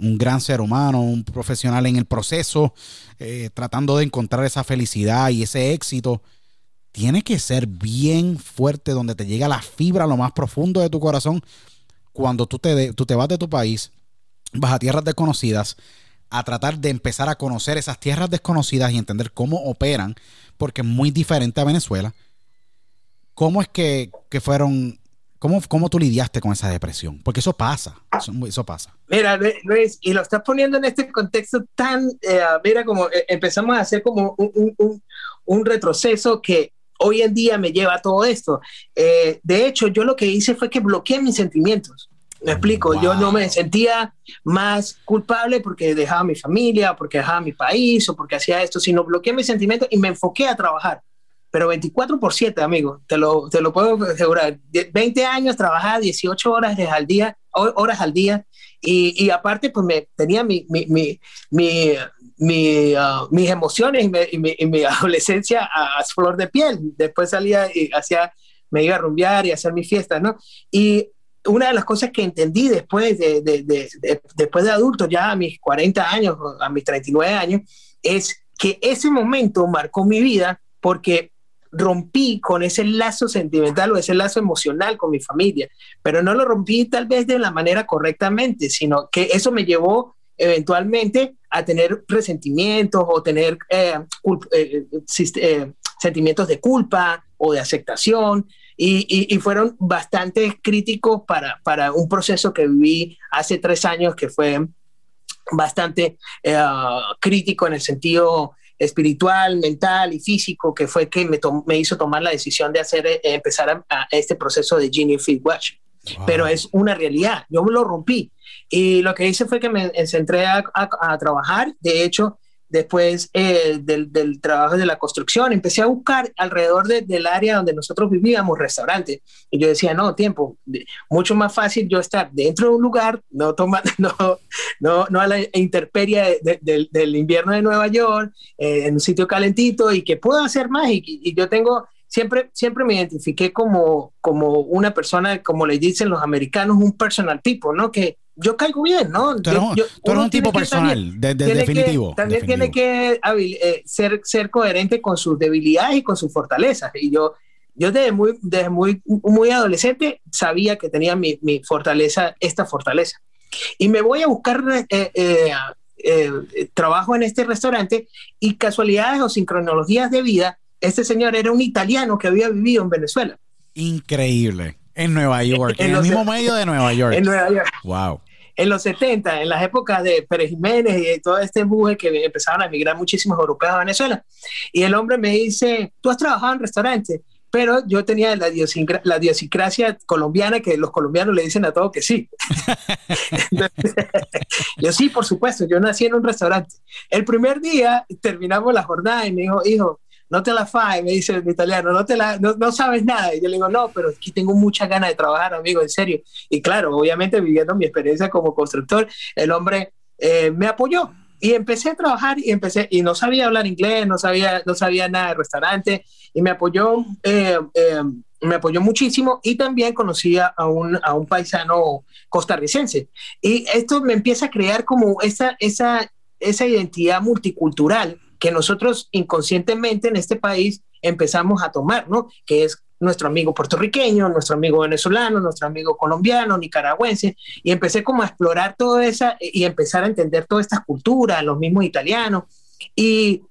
un gran ser humano, un profesional en el proceso, eh, tratando de encontrar esa felicidad y ese éxito tiene que ser bien fuerte, donde te llega la fibra a lo más profundo de tu corazón. Cuando tú te, tú te vas de tu país, vas a tierras desconocidas, a tratar de empezar a conocer esas tierras desconocidas y entender cómo operan, porque es muy diferente a Venezuela. ¿Cómo es que, que fueron, cómo, cómo tú lidiaste con esa depresión? Porque eso pasa, eso, eso pasa. Mira, Luis, y lo estás poniendo en este contexto tan, eh, mira, como eh, empezamos a hacer como un, un, un retroceso que hoy en día me lleva a todo esto. Eh, de hecho, yo lo que hice fue que bloqueé mis sentimientos. Me explico, wow. yo no me sentía más culpable porque dejaba mi familia, porque dejaba mi país o porque hacía esto, sino bloqueé mis sentimientos y me enfoqué a trabajar. Pero 24 por 7, amigo, te lo, te lo puedo asegurar. 20 años, trabajaba 18 horas al día, horas al día, y, y aparte, pues me tenía mi, mi, mi, mi mi, uh, mis emociones y mi, y, mi, y mi, adolescencia a, a, flor de piel. Después salía y hacía, me iba a rumbear y hacer mis fiestas, ¿no? Y una de las cosas que entendí después de, de, de, de, después de adulto, ya a mis 40 años, a mis 39 años, es que ese momento marcó mi vida porque rompí con ese lazo sentimental o ese lazo emocional con mi familia, pero no lo rompí tal vez de la manera correctamente, sino que eso me llevó eventualmente a tener resentimientos o tener eh, eh, eh, sentimientos de culpa, o de aceptación y, fueron bastante críticos para, para un proceso que viví hace tres años que fue bastante eh, crítico en el sentido espiritual, mental y físico, que fue que me, me hizo tomar la decisión de hacer, eh, empezar a, este proceso de Genie Feed Watch. Pero es una realidad, yo me lo rompí. Y lo que hice fue que me centré a, a trabajar. De hecho, después eh, del, del, trabajo de la construcción, empecé a buscar alrededor del área donde nosotros vivíamos restaurantes. Y yo decía, no, tiempo, mucho más fácil yo estar dentro de un lugar, no, toma, no, no, no a la intemperie del invierno de Nueva York, eh, en un sitio calentito y que puedo hacer más. Y, y yo tengo siempre, siempre me identifiqué como, como una persona, como le dicen los americanos, un personal tipo, ¿no? Que yo caigo bien, ¿no? Tú eres, un tipo personal, de, definitivo. también tiene que eh, ser, ser coherente con sus debilidades y con sus fortalezas. Y yo, yo desde muy, desde muy, muy adolescente sabía que tenía mi, mi fortaleza, esta fortaleza. Y me voy a buscar eh, eh, trabajo en este restaurante y casualidades o sincronologías de vida, este señor era un italiano que había vivido en Venezuela. Increíble. En Nueva York, en, el mismo medio de Nueva York. En Nueva York. Wow en los 70, en las épocas de Pérez Jiménez y todo este empuje que empezaron a emigrar muchísimos europeos a Venezuela. Y el hombre me dice, tú has trabajado en restaurantes, pero yo tenía la, la idiosincrasia colombiana que los colombianos le dicen a todo que sí. yo sí, por supuesto, yo nací en un restaurante. El primer día terminamos la jornada y me dijo, hijo, no te la fai, me dice el italiano, no, te la, no, sabes nada. Y yo le digo, no, pero aquí tengo muchas ganas de trabajar, amigo, en serio. Y claro, obviamente viviendo mi experiencia como constructor, el hombre eh, me apoyó. Y empecé a trabajar y empecé, y no sabía hablar inglés, no sabía, no sabía nada de restaurante, y me apoyó, eh, eh, me apoyó muchísimo y también conocí a un, a un paisano costarricense. Y esto me empieza a crear como esa, esa, esa identidad multicultural que nosotros inconscientemente en este país empezamos a tomar, ¿no? Que es nuestro amigo puertorriqueño, nuestro amigo venezolano, nuestro amigo colombiano, nicaragüense, y empecé como a explorar todo esa y empezar a entender todas estas culturas, los mismos italianos. Y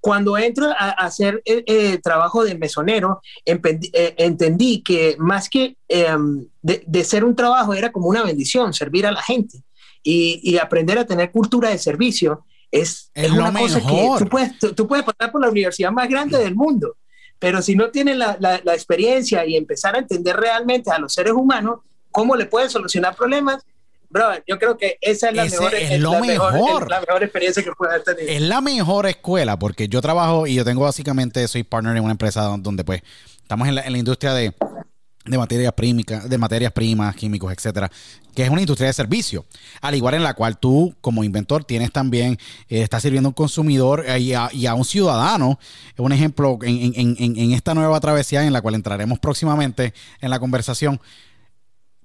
cuando entro a, hacer el, eh, eh, trabajo de mesonero, eh, entendí que más que em, de, ser un trabajo era como una bendición, servir a la gente y, y aprender a tener cultura de servicio es, una cosa que tú puedes, tú, puedes pasar por la universidad más grande del mundo, pero si no tienes la, la, experiencia y empezar a entender realmente a los seres humanos cómo le pueden solucionar problemas, bro, yo creo que esa es la, mejor, es la mejor. la mejor experiencia que puede tener. Es la mejor escuela porque yo trabajo y yo tengo básicamente, soy partner en una empresa donde pues estamos en la, en la industria de de materias primas, de materias primas, químicos, etcétera, que es una industria de servicio, al igual en la cual tú como inventor tienes también, eh, estás sirviendo a un consumidor eh, y, a, un ciudadano. Un ejemplo en, en, en, esta nueva travesía en la cual entraremos próximamente en la conversación,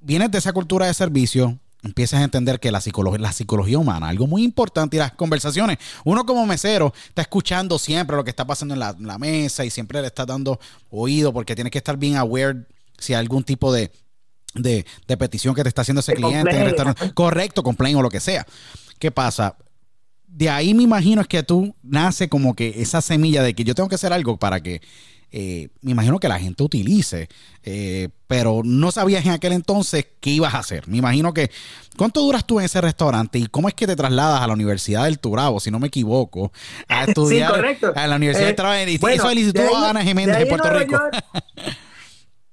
vienes de esa cultura de servicio, empiezas a entender que la psicología, la psicología humana, algo muy importante y las conversaciones, uno como mesero está escuchando siempre lo que está pasando en la, la mesa y siempre le está dando oído porque tienes que estar bien aware si hay algún tipo de, de, petición que te está haciendo ese cliente en el restaurante. Correcto, complain o lo que sea. ¿Qué pasa? De ahí me imagino es que tú nace como que esa semilla de que yo tengo que hacer algo para que eh, me imagino que la gente utilice, eh, pero no sabías en aquel entonces qué ibas a hacer. Me imagino que, ¿cuánto duras tú en ese restaurante y cómo es que te trasladas a la Universidad del Turabo, si no me equivoco, a estudiar a la Universidad del Turabo? Eso el Instituto Ana Jiménez de, Puerto Rico.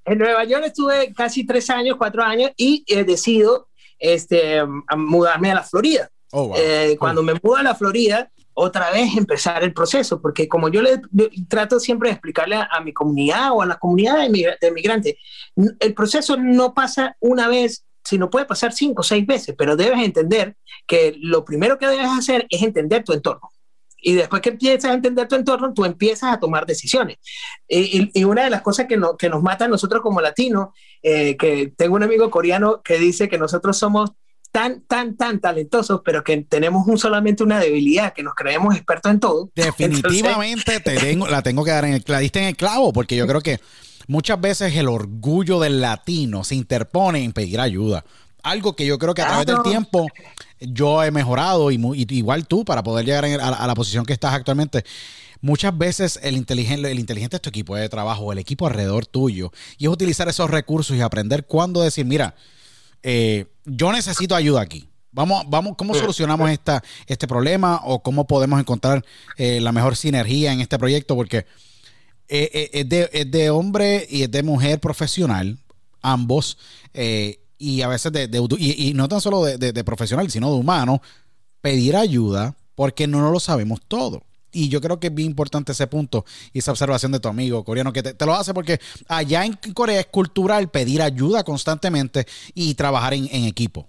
En Nueva York estuve casi tres años, cuatro años y he decidido este, mudarme a la Florida. Oh, eh, cuando me mudo a la Florida, otra vez empezar el proceso, porque como yo le trato siempre de explicarle a, mi comunidad o a la comunidad de, migrantes, el proceso no pasa una vez, sino puede pasar cinco o seis veces, pero debes entender que lo primero que debes hacer es entender tu entorno. Y después que empiezas a entender tu entorno, tú empiezas a tomar decisiones. Y, una de las cosas que, que, nos mata a nosotros como latinos, eh, que tengo un amigo coreano que dice que nosotros somos tan, tan, tan talentosos, pero que tenemos un, solamente una debilidad, que nos creemos expertos en todo. Definitivamente te tengo, la tengo que dar en el, la diste en el clavo, porque yo creo que muchas veces el orgullo del latino se interpone en pedir ayuda algo que yo creo que a través del tiempo yo he mejorado y, igual tú para poder llegar a, la posición que estás actualmente. Muchas veces el inteligente, el inteligente es tu equipo de trabajo, el equipo alrededor tuyo, y es utilizar esos recursos y aprender cuándo decir, mira, eh, yo necesito ayuda aquí. Vamos, vamos, ¿cómo solucionamos esta, este problema o cómo podemos encontrar eh, la mejor sinergia en este proyecto? Porque eh, es, de, es, de, hombre y es de mujer profesional, ambos, y a veces de, y, no tan solo de, profesional, sino de humano, pedir ayuda porque no lo sabemos todo. Y yo creo que es bien importante ese punto y esa observación de tu amigo coreano que te, lo hace porque allá en Corea es cultural pedir ayuda constantemente y trabajar en, equipo.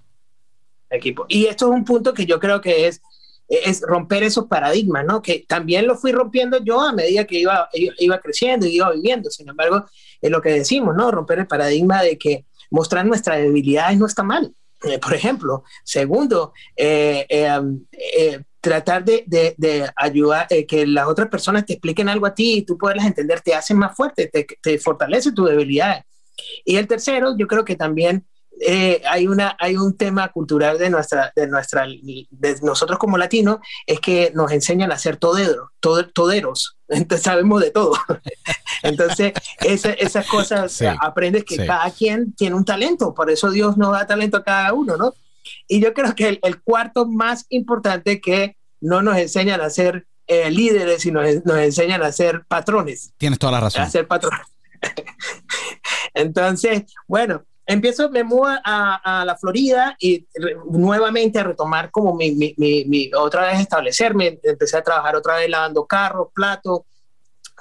Equipo. Y esto es un punto que yo creo que es, es romper esos paradigmas, ¿no? Que también lo fui rompiendo yo a medida que iba, iba creciendo y iba viviendo. Sin embargo, es lo que decimos, ¿no? Romper el paradigma de que mostrar nuestras debilidades no está mal. Eh, por ejemplo, segundo, eh, eh, tratar de, de, ayudar, eh, que las otras personas te expliquen algo a ti y tú poderlas entender, te hace más fuerte, te, te fortalece tu debilidad. Y el tercero, yo creo que también eh, hay, una, hay un tema cultural de, nuestra, de, nuestra, de nosotros como latinos, es que nos enseñan a ser toderos, toderos, entonces sabemos de todo. entonces, esa, esas cosas aprendes que cada quien tiene un talento, por eso Dios nos da talento a cada uno, ¿no? Y yo creo que el, cuarto más importante que no nos enseñan a ser eh, líderes, sino nos enseñan a ser patrones. Tienes toda la razón. A ser patrones. Entonces, bueno, empiezo, me muevo a, la Florida y nuevamente a retomar como mi, mi, mi, otra vez establecerme. Empecé a trabajar otra vez lavando carros, platos,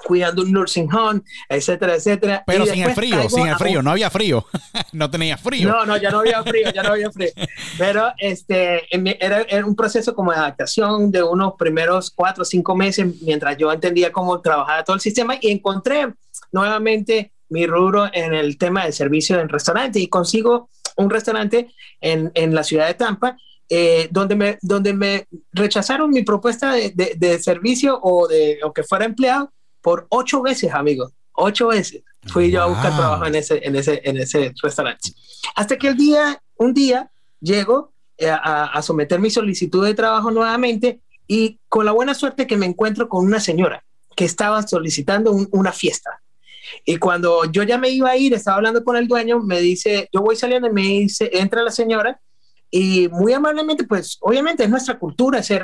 cuidando un nursing home, etcétera, etcétera. Pero sin el frío, sin el frío, no había frío, no tenía frío. No, no, ya no había frío, ya no había frío. Pero este, era, era, un proceso como de adaptación de unos primeros cuatro o cinco meses mientras yo entendía cómo trabajaba todo el sistema y encontré nuevamente mi rubro en el tema de servicio en restaurante y consigo un restaurante en, en la ciudad de Tampa eh, donde, me, donde me rechazaron mi propuesta de, de, de servicio o de o que fuera empleado por ocho veces, amigos. Ocho veces fui yo a buscar trabajo en ese, en, ese, en ese restaurante. Hasta que el día, un día llego eh, a, someter mi solicitud de trabajo nuevamente y con la buena suerte que me encuentro con una señora que estaba solicitando una fiesta. Y cuando yo ya me iba a ir, estaba hablando con el dueño, me dice, yo voy saliendo y me dice, entra la señora y muy amablemente, pues obviamente es nuestra cultura ser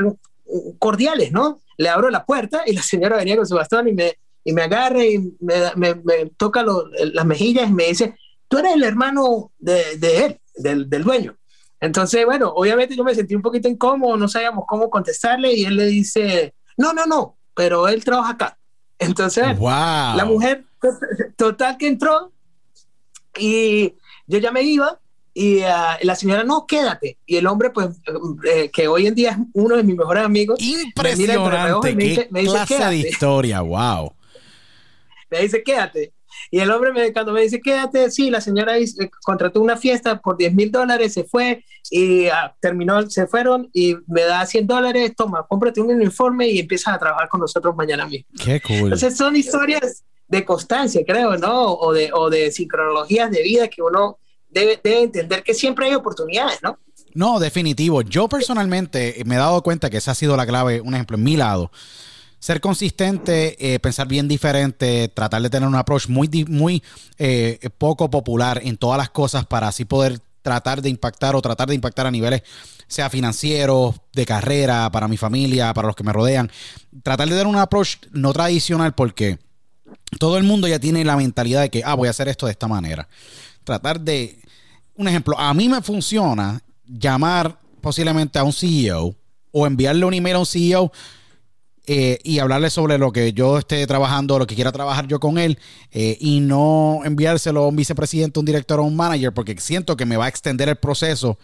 cordiales, ¿no? Le abro la puerta y la señora venía con su bastón y me, y me agarra y me, me, toca las mejillas y me dice, tú eres el hermano de, de él, del, del, dueño. Entonces, bueno, obviamente yo me sentí un poquito incómodo, no sabíamos cómo contestarle y él le dice, no, no, no, pero él trabaja acá. Entonces, la mujer total que entró y yo ya me iba y uh, la señora, no, quédate. Y el hombre, pues, eh, que hoy en día es uno de mis mejores amigos. Impresionante. Me, dice, me dice, clase de historia, wow. Me dice, quédate. Y el hombre, me, cuando me dice, quédate, sí, la señora contrató una fiesta por 10 mil dólares, se fue y uh, terminó, se fueron y me da 100 dólares, toma, cómprate un uniforme y empiezas a trabajar con nosotros mañana mismo. Qué cool. Entonces son historias de constancia, creo, ¿no? O de, o de sincronologías de vida que uno debe, entender que siempre hay oportunidades, ¿no? No, definitivo. Yo personalmente me he dado cuenta que esa ha sido la clave, un ejemplo, en mi lado. Ser consistente, eh, pensar bien diferente, tratar de tener un approach muy, muy eh, poco popular en todas las cosas para así poder tratar de impactar o tratar de impactar a niveles, sea financieros, de carrera, para mi familia, para los que me rodean. Tratar de dar un approach no tradicional porque todo el mundo ya tiene la mentalidad de que, ah, voy a hacer esto de esta manera tratar de, un ejemplo, a mí me funciona llamar posiblemente a un CEO o enviarle un email a un CEO eh, y hablarle sobre lo que yo esté trabajando, lo que quiera trabajar yo con él, eh, y no enviárselo a un vicepresidente, un director o un manager, porque siento que me va a extender el proceso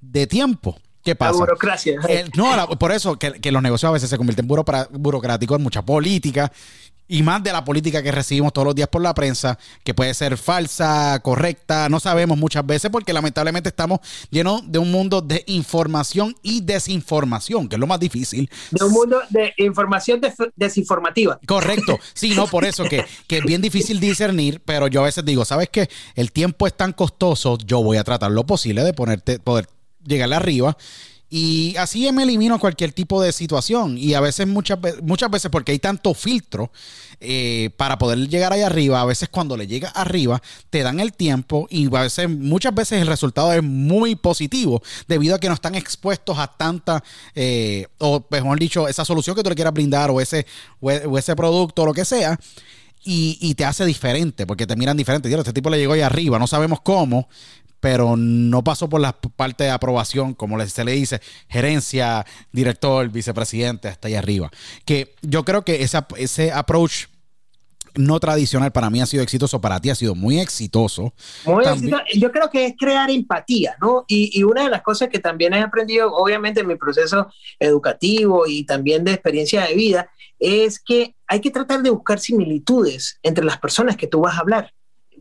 de tiempo. ¿Qué pasa? La burocracia. no, por eso que, los negocios a veces se convierten en burocráticos, en mucha política, y más de la política que recibimos todos los días por la prensa, que puede ser falsa, correcta, no sabemos muchas veces porque lamentablemente estamos llenos de un mundo de información y desinformación, que es lo más difícil. De un mundo de información desinformativa. Correcto, sí, no, por eso que, que, es bien difícil discernir, pero yo a veces digo, ¿sabes qué? El tiempo es tan costoso, yo voy a tratar lo posible de ponerte, poder llegarle arriba y así me elimino cualquier tipo de situación. Y a veces, muchas, muchas veces, porque hay tanto filtro eh, para poder llegar ahí arriba, a veces cuando le llega arriba, te dan el tiempo y a veces, muchas veces el resultado es muy positivo debido a que no están expuestos a tanta, eh, o mejor dicho, esa solución que tú le quieras brindar o ese, o ese producto o lo que sea. Y, y, te hace diferente, porque te miran diferente. Este tipo le llegó ahí arriba, no sabemos cómo, pero no pasó por la parte de aprobación, como se le dice, gerencia, director, vicepresidente, hasta ahí arriba. Que yo creo que esa, ese approach no tradicional para mí ha sido exitoso, para ti ha sido muy exitoso. Muy exitoso. Yo creo que es crear empatía, ¿no? Y, y, una de las cosas que también he aprendido, obviamente, en mi proceso educativo y también de experiencia de vida, es que hay que tratar de buscar similitudes entre las personas que tú vas a hablar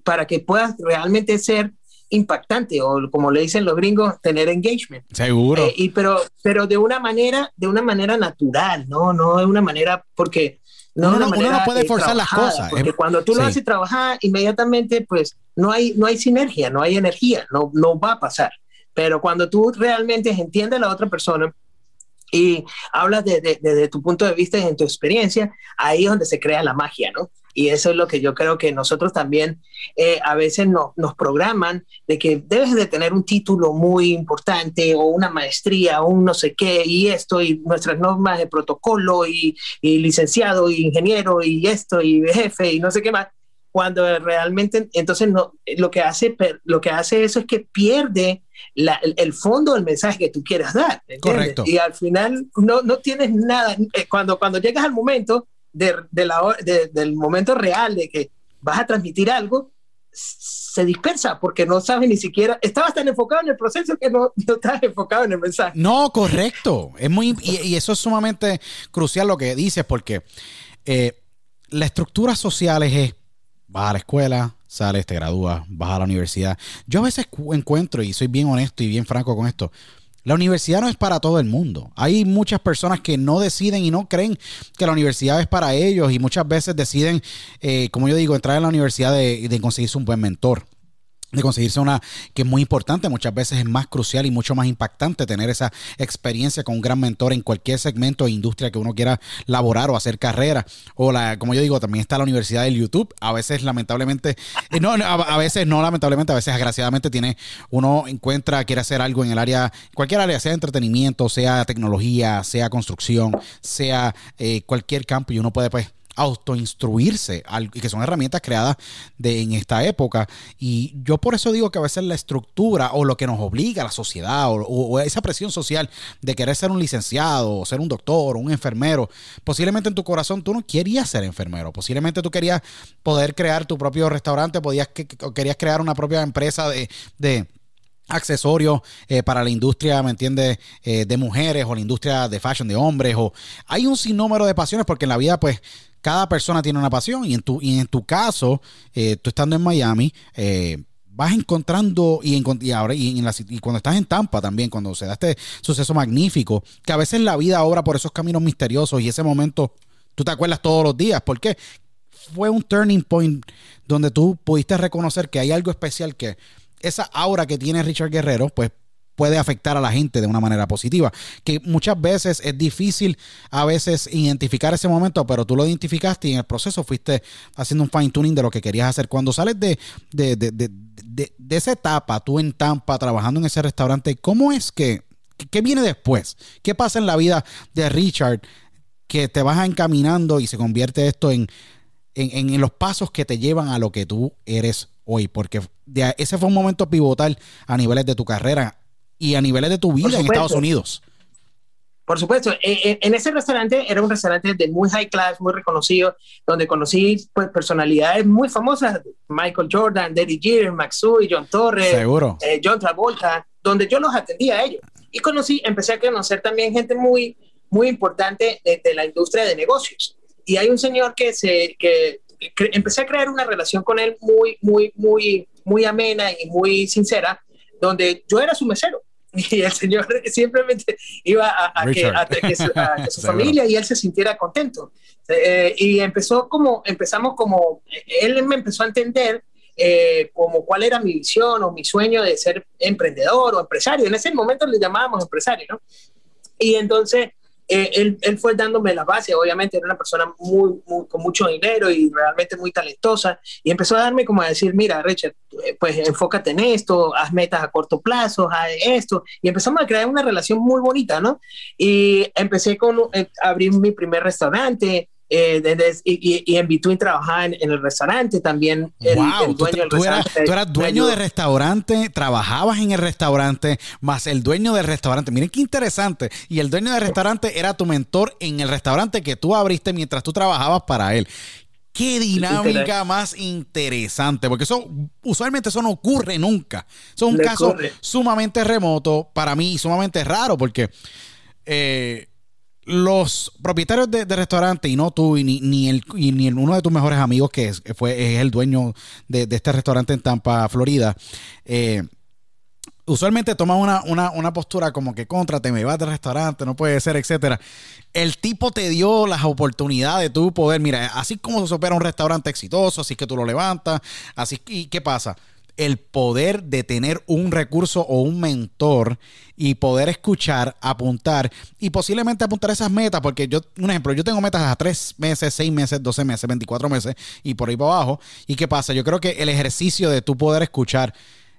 para que puedas realmente ser impactante o como le dicen los gringos tener engagement. Seguro. Eh, y pero pero de una manera de una manera natural no no de una manera porque no uno, no puede forzar las cosas porque cuando tú lo haces trabajar inmediatamente pues no hay no hay sinergia no hay energía no no va a pasar. Pero cuando tú realmente entiendes a la otra persona y hablas desde de, de, tu punto de vista y en tu experiencia, ahí es donde se crea la magia, ¿no? Y eso es lo que yo creo que nosotros también eh, a veces no, nos programan de que debes de tener un título muy importante o una maestría o un no sé qué y esto y nuestras normas de protocolo y, y licenciado y ingeniero y esto y jefe y no sé qué más cuando realmente entonces no, lo que hace lo que hace eso es que pierde la, el, fondo del mensaje que tú quieras dar correcto y al final no, no tienes nada eh, cuando cuando llegas al momento de, de la, de, del momento real de que vas a transmitir algo, se dispersa porque no sabes ni siquiera, estabas tan enfocado en el proceso que no, no estabas enfocado en el mensaje. No, correcto. Es muy, y, y eso es sumamente crucial lo que dices porque eh, la estructura social es, vas a la escuela, sales, te gradúas, vas a la universidad. Yo a veces encuentro, y soy bien honesto y bien franco con esto, la universidad no es para todo el mundo. Hay muchas personas que no deciden y no creen que la universidad es para ellos y muchas veces deciden, eh, como yo digo, entrar en la universidad de, de conseguirse un buen mentor de conseguirse una que es muy importante, muchas veces es más crucial y mucho más impactante tener esa experiencia con un gran mentor en cualquier segmento de industria que uno quiera laborar o hacer carrera. O la, como yo digo, también está la Universidad del YouTube. A veces, lamentablemente, eh, no, a, veces no, lamentablemente, a veces agraciadamente tiene, uno encuentra, quiere hacer algo en el área, cualquier área, sea entretenimiento, sea tecnología, sea construcción, sea eh, cualquier campo, y uno puede pues autoinstruirse, y que son herramientas creadas de, en esta época. Y yo por eso digo que a veces la estructura o lo que nos obliga a la sociedad o, esa presión social de querer ser un licenciado o ser un doctor o un enfermero, posiblemente en tu corazón tú no querías ser enfermero, posiblemente tú querías poder crear tu propio restaurante, podías, que, querías crear una propia empresa de, de accesorios eh, para la industria, ¿me entiendes? Eh, de mujeres o la industria de fashion de hombres o hay un sinnúmero de pasiones porque en la vida pues cada persona tiene una pasión y en tu, y en tu caso, eh, tú estando en Miami, eh, vas encontrando y, y ahora y, en la, y, cuando estás en Tampa también, cuando se da este suceso magnífico, que a veces la vida obra por esos caminos misteriosos y ese momento tú te acuerdas todos los días, porque fue un turning point donde tú pudiste reconocer que hay algo especial que esa aura que tiene Richard Guerrero, pues puede afectar a la gente de una manera positiva. Que muchas veces es difícil a veces identificar ese momento, pero tú lo identificaste y en el proceso fuiste haciendo un fine tuning de lo que querías hacer. Cuando sales de, de, de, de esa etapa, tú en Tampa, trabajando en ese restaurante, ¿cómo es que, qué viene después? ¿Qué pasa en la vida de Richard que te vas encaminando y se convierte esto en, en, en, los pasos que te llevan a lo que tú eres hoy, porque ese fue un momento pivotal a niveles de tu carrera y a niveles de tu vida en Estados Unidos. Por supuesto, eh, eh, en ese restaurante era un restaurante de muy high class, muy reconocido, donde conocí pues, personalidades muy famosas, Michael Jordan, Daddy Jeter, Maxui, John Torres, eh, John Travolta, donde yo los atendía a ellos. Y conocí, empecé a conocer también gente muy, muy importante de, de la industria de negocios. y hay un señor que se, que, empecé a crear una relación con él muy, muy, muy, muy amena y muy sincera, donde yo era su mesero. Y el señor simplemente iba a, que, su, familia y él se sintiera contento. Eh, y empezó como, empezamos como, él me empezó a entender eh, como cuál era mi visión o mi sueño de ser emprendedor o empresario. En ese momento le llamábamos empresario, ¿no? Y entonces eh, él, él, fue dándome la base, obviamente era una persona muy, con mucho dinero y realmente muy talentosa, y empezó a darme como a decir, mira, Richard, eh, pues enfócate en esto, haz metas a corto plazo, haz esto, y empezamos a crear una relación muy bonita, ¿no? Y empecé con, abrir mi primer restaurante, eh, y, en Between trabajaba en, el restaurante también. wow, tú, eras, dueño de restaurante, trabajabas en el restaurante, más el dueño del restaurante. Miren qué interesante. Y el dueño del restaurante era tu mentor en el restaurante que tú abriste mientras tú trabajabas para él. Qué dinámica más interesante, porque eso usualmente eso no ocurre nunca. Eso es un caso sumamente remoto para mí, sumamente raro, porque eh, los propietarios de, restaurante, y no tú, ni, ni, el, ni uno de tus mejores amigos, que es, fue, es el dueño de, este restaurante en Tampa, Florida, eh, usualmente toman una, una, una, postura como que contrate, me vas del restaurante, no puede ser, etcétera. El tipo te dio las oportunidades de tu poder, mira, así como se opera un restaurante exitoso, así que tú lo levantas, así, ¿y qué pasa? El poder de tener un recurso o un mentor y poder escuchar, apuntar y posiblemente apuntar esas metas, porque yo, un ejemplo, yo tengo metas a tres meses, seis meses, doce meses, veinticuatro meses y por ahí para abajo. ¿Y qué pasa? Yo creo que el ejercicio de tu poder escuchar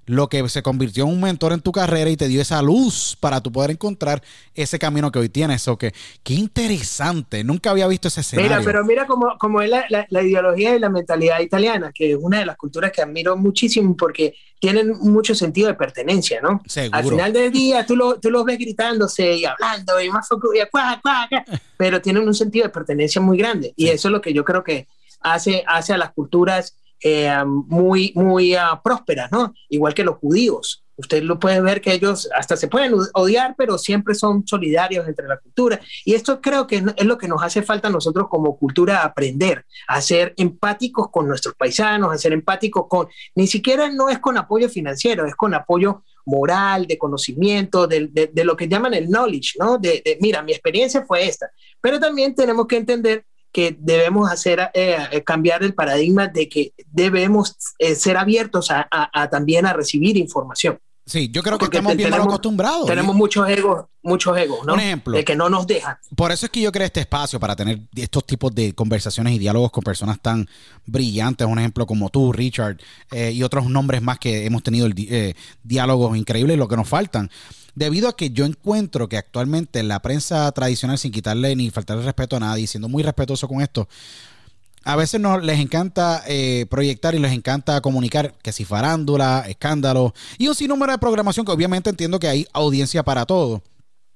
lo que se convirtió en un mentor en tu carrera y te dio esa luz para tu poder encontrar ese camino que hoy tienes. O que, qué interesante, nunca había visto ese escenario. Mira, pero mira cómo, es la, ideología y la mentalidad italiana, que es una de las culturas que admiro muchísimo porque tienen mucho sentido de pertenencia, ¿no? Al final del día tú, lo, tú los ves gritándose y hablando y más y cuá, cuá, pero tienen un sentido de pertenencia muy grande y eso es lo que yo creo que hace, hace a las culturas eh, muy, muy uh, prósperas, ¿no? Igual que los judíos. Usted lo puede ver que ellos hasta se pueden odiar, pero siempre son solidarios entre la cultura. Y esto creo que es lo que nos hace falta a nosotros como cultura aprender, a ser empáticos con nuestros paisanos, a ser empáticos con, ni siquiera no es con apoyo financiero, es con apoyo moral, de conocimiento, de, de, lo que llaman el knowledge, ¿no? De, de, mira, mi experiencia fue esta. Pero también tenemos que entender que debemos hacer eh, eh, cambiar el paradigma de que debemos eh, ser abiertos a, también a recibir información. Sí, yo creo que estamos bien mal acostumbrados. Tenemos muchos egos, muchos egos, ¿no? Un ejemplo. De que no nos dejan. Por eso es que yo creo este espacio para tener estos tipos de conversaciones y diálogos con personas tan brillantes, un ejemplo como tú, Richard, y otros nombres más que hemos tenido el, diálogos increíbles, lo que nos faltan debido a que yo encuentro que actualmente la prensa tradicional, sin quitarle ni faltarle respeto a nadie, siendo muy respetuoso con esto, a veces no les encanta eh, proyectar y les encanta comunicar que si farándula, escándalo y un sinnúmero de programación que obviamente entiendo que hay audiencia para todo.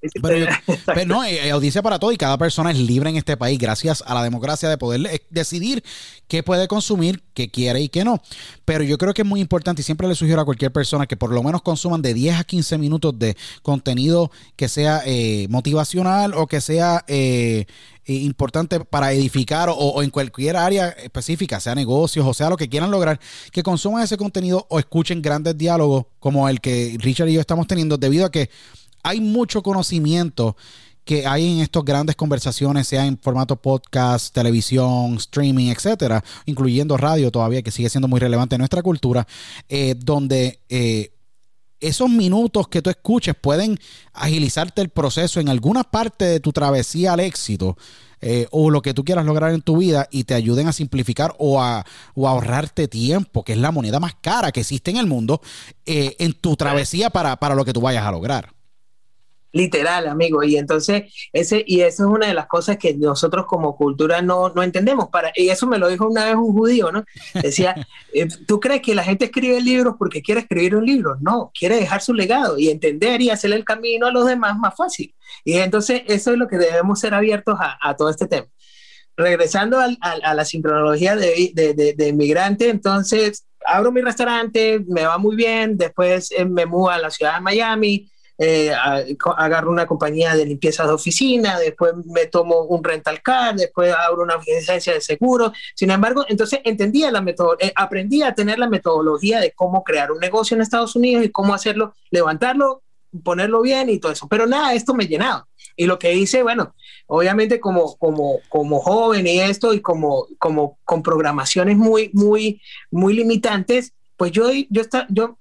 Pero, no, hay audiencia para todo y cada persona es libre en este país gracias a la democracia de poder eh, decidir qué puede consumir, qué quiere y qué no. Pero yo creo que es muy importante y siempre le sugiero a cualquier persona que por lo menos consuman de 10 a 15 minutos de contenido que sea eh, motivacional o que sea eh, importante para edificar o, en cualquier área específica, sea negocios o sea lo que quieran lograr, que consuman ese contenido o escuchen grandes diálogos como el que Richard y yo estamos teniendo debido a que hay mucho conocimiento que hay en estas grandes conversaciones, sea en formato podcast, televisión, streaming, etcétera, incluyendo radio todavía, que sigue siendo muy relevante en nuestra cultura, eh, donde eh, esos minutos que tú escuches pueden agilizarte el proceso en alguna parte de tu travesía al éxito. Eh, o lo que tú quieras lograr en tu vida y te ayuden a simplificar o a, ahorrarte tiempo, que es la moneda más cara que existe en el mundo, en tu travesía para, para lo que tú vayas a lograr literal, amigo. Y entonces, ese, y eso es una de las cosas que nosotros como cultura no, no entendemos. Para, y eso me lo dijo una vez un judío, ¿no? Decía, eh, ¿tú crees que la gente escribe libros porque quiere escribir un libro? No, quiere dejar su legado y entender y hacer el camino a los demás más fácil. Y entonces, eso es lo que debemos ser abiertos a, todo este tema. Regresando al, a la sincronología de, de, de, inmigrante, entonces abro mi restaurante, me va muy bien, después eh, me mudo a la ciudad de Miami, eh, agarro una compañía de limpieza de oficina, después me tomo un rental car, después abro una agencia de seguro. Sin embargo, entonces entendía la metodología, eh, aprendí a tener la metodología de cómo crear un negocio en Estados Unidos y cómo hacerlo, levantarlo, ponerlo bien y todo eso. Pero nada, esto me llenaba. Y lo que hice, bueno, obviamente como, como, como joven y esto y como, como con programaciones muy, muy, muy limitantes, pues yo, yo, está, yo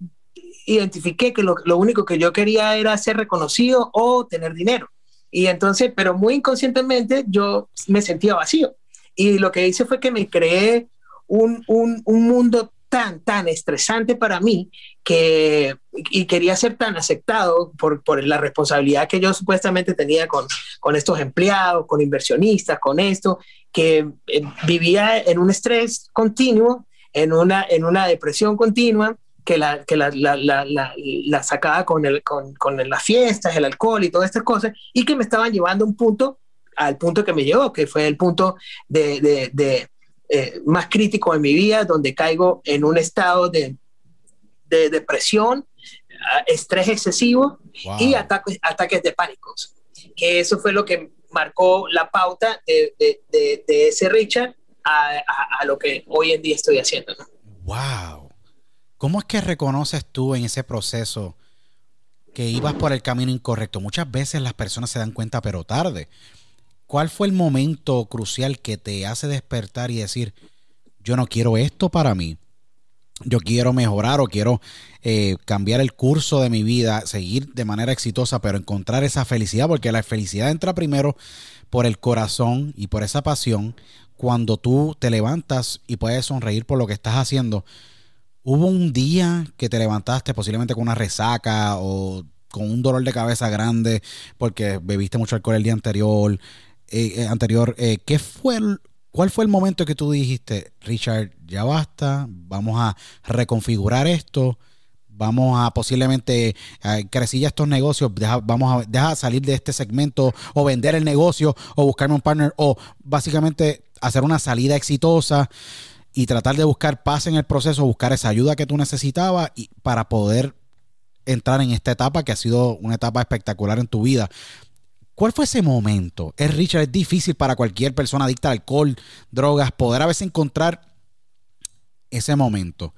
identifiqué que lo, lo, único que yo quería era ser reconocido o tener dinero. Y entonces, pero muy inconscientemente yo me sentía vacío. Y lo que hice fue que me creé un, un, un mundo tan, tan estresante para mí que, y quería ser tan aceptado por, por la responsabilidad que yo supuestamente tenía con, con estos empleados, con inversionistas, con esto, que eh, vivía en un estrés continuo, en una, en una depresión continua que la, que la, la, la, la sacaba con, el, con, con, las fiestas, el alcohol y todas estas cosas, y que me estaban llevando a un punto, al punto que me llevó, que fue el punto de, de, de eh, más crítico en mi vida, donde caigo en un estado de, de depresión, estrés excesivo y ataques, ataques de pánicos. Que eso fue lo que marcó la pauta de, de, de ese Richard a, a, a, lo que hoy en día estoy haciendo. ¿no? ¡Wow! ¿Cómo es que reconoces tú en ese proceso que ibas por el camino incorrecto? Muchas veces las personas se dan cuenta, pero tarde. ¿Cuál fue el momento crucial que te hace despertar y decir, yo no quiero esto para mí? Yo quiero mejorar o quiero eh, cambiar el curso de mi vida, seguir de manera exitosa, pero encontrar esa felicidad, porque la felicidad entra primero por el corazón y por esa pasión. Cuando tú te levantas y puedes sonreír por lo que estás haciendo, ¿Hubo un día que te levantaste posiblemente con una resaca o con un dolor de cabeza grande porque bebiste mucho alcohol el día anterior? Eh, eh, anterior eh, ¿qué fue el, ¿Cuál fue el momento que tú dijiste, Richard, ya basta, vamos a reconfigurar esto, vamos a posiblemente crecilla estos negocios, deja, vamos a dejar salir de este segmento o vender el negocio o buscarme un partner o básicamente hacer una salida exitosa? Y tratar de buscar paz en el proceso, buscar esa ayuda que tú necesitabas y para poder entrar en esta etapa que ha sido una etapa espectacular en tu vida. ¿Cuál fue ese momento? Es Richard, es difícil para cualquier persona adicta al alcohol, drogas, poder a veces encontrar ese momento.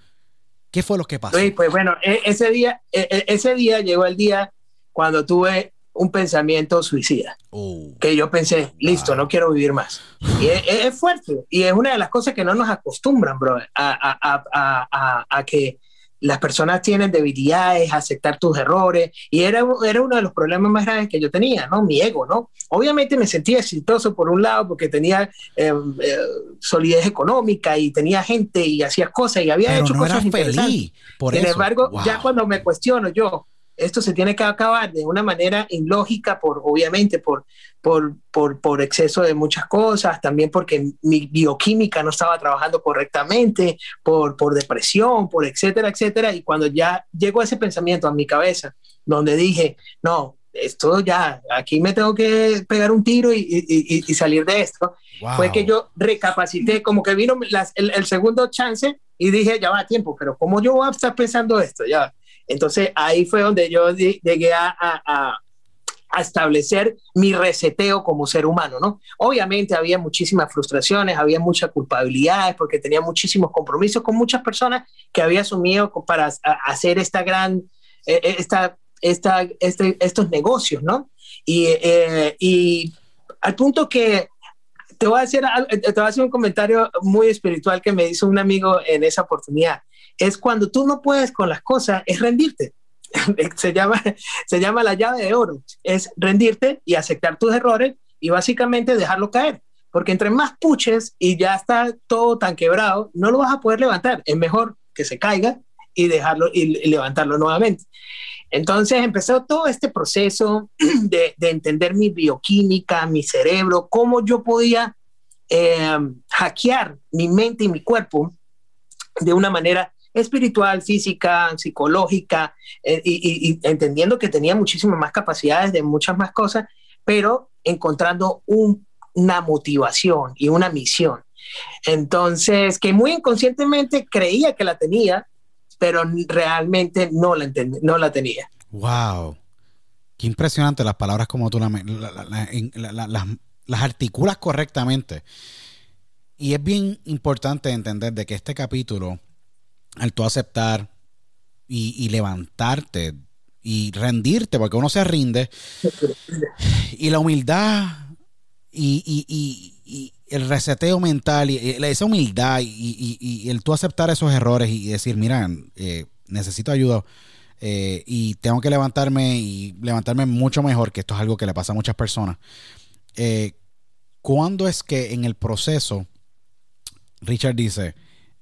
¿Qué fue lo que pasó? Pues bueno, e, ese día, e, e, ese día llegó el día cuando tuve un pensamiento suicida. Oh. Que yo pensé, listo, no quiero vivir más. Y es, fuerte. Y es una de las cosas que no nos acostumbran, bro, a, a, a, a, que las personas tienen debilidades, aceptar tus errores. Y era, era uno de los problemas más grandes que yo tenía, ¿no? Mi ego, ¿no? Obviamente me sentía exitoso por un lado porque tenía eh, eh, solidez económica y tenía gente y hacía cosas y había hecho cosas feliz por Sin embargo, ya cuando me cuestiono yo, esto se tiene que acabar de una manera ilógica, por, obviamente por, por, por, por, exceso de muchas cosas, también porque mi bioquímica no estaba trabajando correctamente, por, por depresión, por etcétera, etcétera. Y cuando ya llegó ese pensamiento a mi cabeza, donde dije, no, esto ya, aquí me tengo que pegar un tiro y, y, y salir de esto, fue que yo recapacité, como que vino las, el, el, segundo chance y dije, ya va tiempo, pero ¿cómo yo voy a estar pensando esto? Ya, entonces ahí fue donde yo llegué a, establecer mi reseteo como ser humano, ¿no? Obviamente había muchísimas frustraciones, había muchas culpabilidades porque tenía muchísimos compromisos con muchas personas que había asumido para hacer esta gran, eh, eh, esta, esta, este, estos negocios, ¿no? Y, eh, y al punto que te voy, a hacer, te voy a hacer un comentario muy espiritual que me hizo un amigo en esa oportunidad es cuando tú no puedes con las cosas, es rendirte. se, llama, se llama la llave de oro, es rendirte y aceptar tus errores y básicamente dejarlo caer. Porque entre más puches y ya está todo tan quebrado, no lo vas a poder levantar. Es mejor que se caiga y dejarlo y levantarlo nuevamente. Entonces empezó todo este proceso de, de entender mi bioquímica, mi cerebro, cómo yo podía eh, hackear mi mente y mi cuerpo de una manera espiritual, física, psicológica, eh, y, entendiendo que tenía muchísimas más capacidades de muchas más cosas, pero encontrando una motivación y una misión. Entonces, que muy inconscientemente creía que la tenía, pero realmente no la, no la tenía. Wow. Qué impresionante las palabras como tú las articulas correctamente. Y es bien importante entender de que este capítulo, al tú aceptar y, levantarte y rendirte, porque uno se rinde, y la humildad y, el reseteo mental y, esa humildad y, el tú aceptar esos errores y decir, mira, eh, necesito ayuda eh, y tengo que levantarme y levantarme mucho mejor, que esto es algo que le pasa a muchas personas. Eh, ¿Cuándo es que en el proceso Richard dice,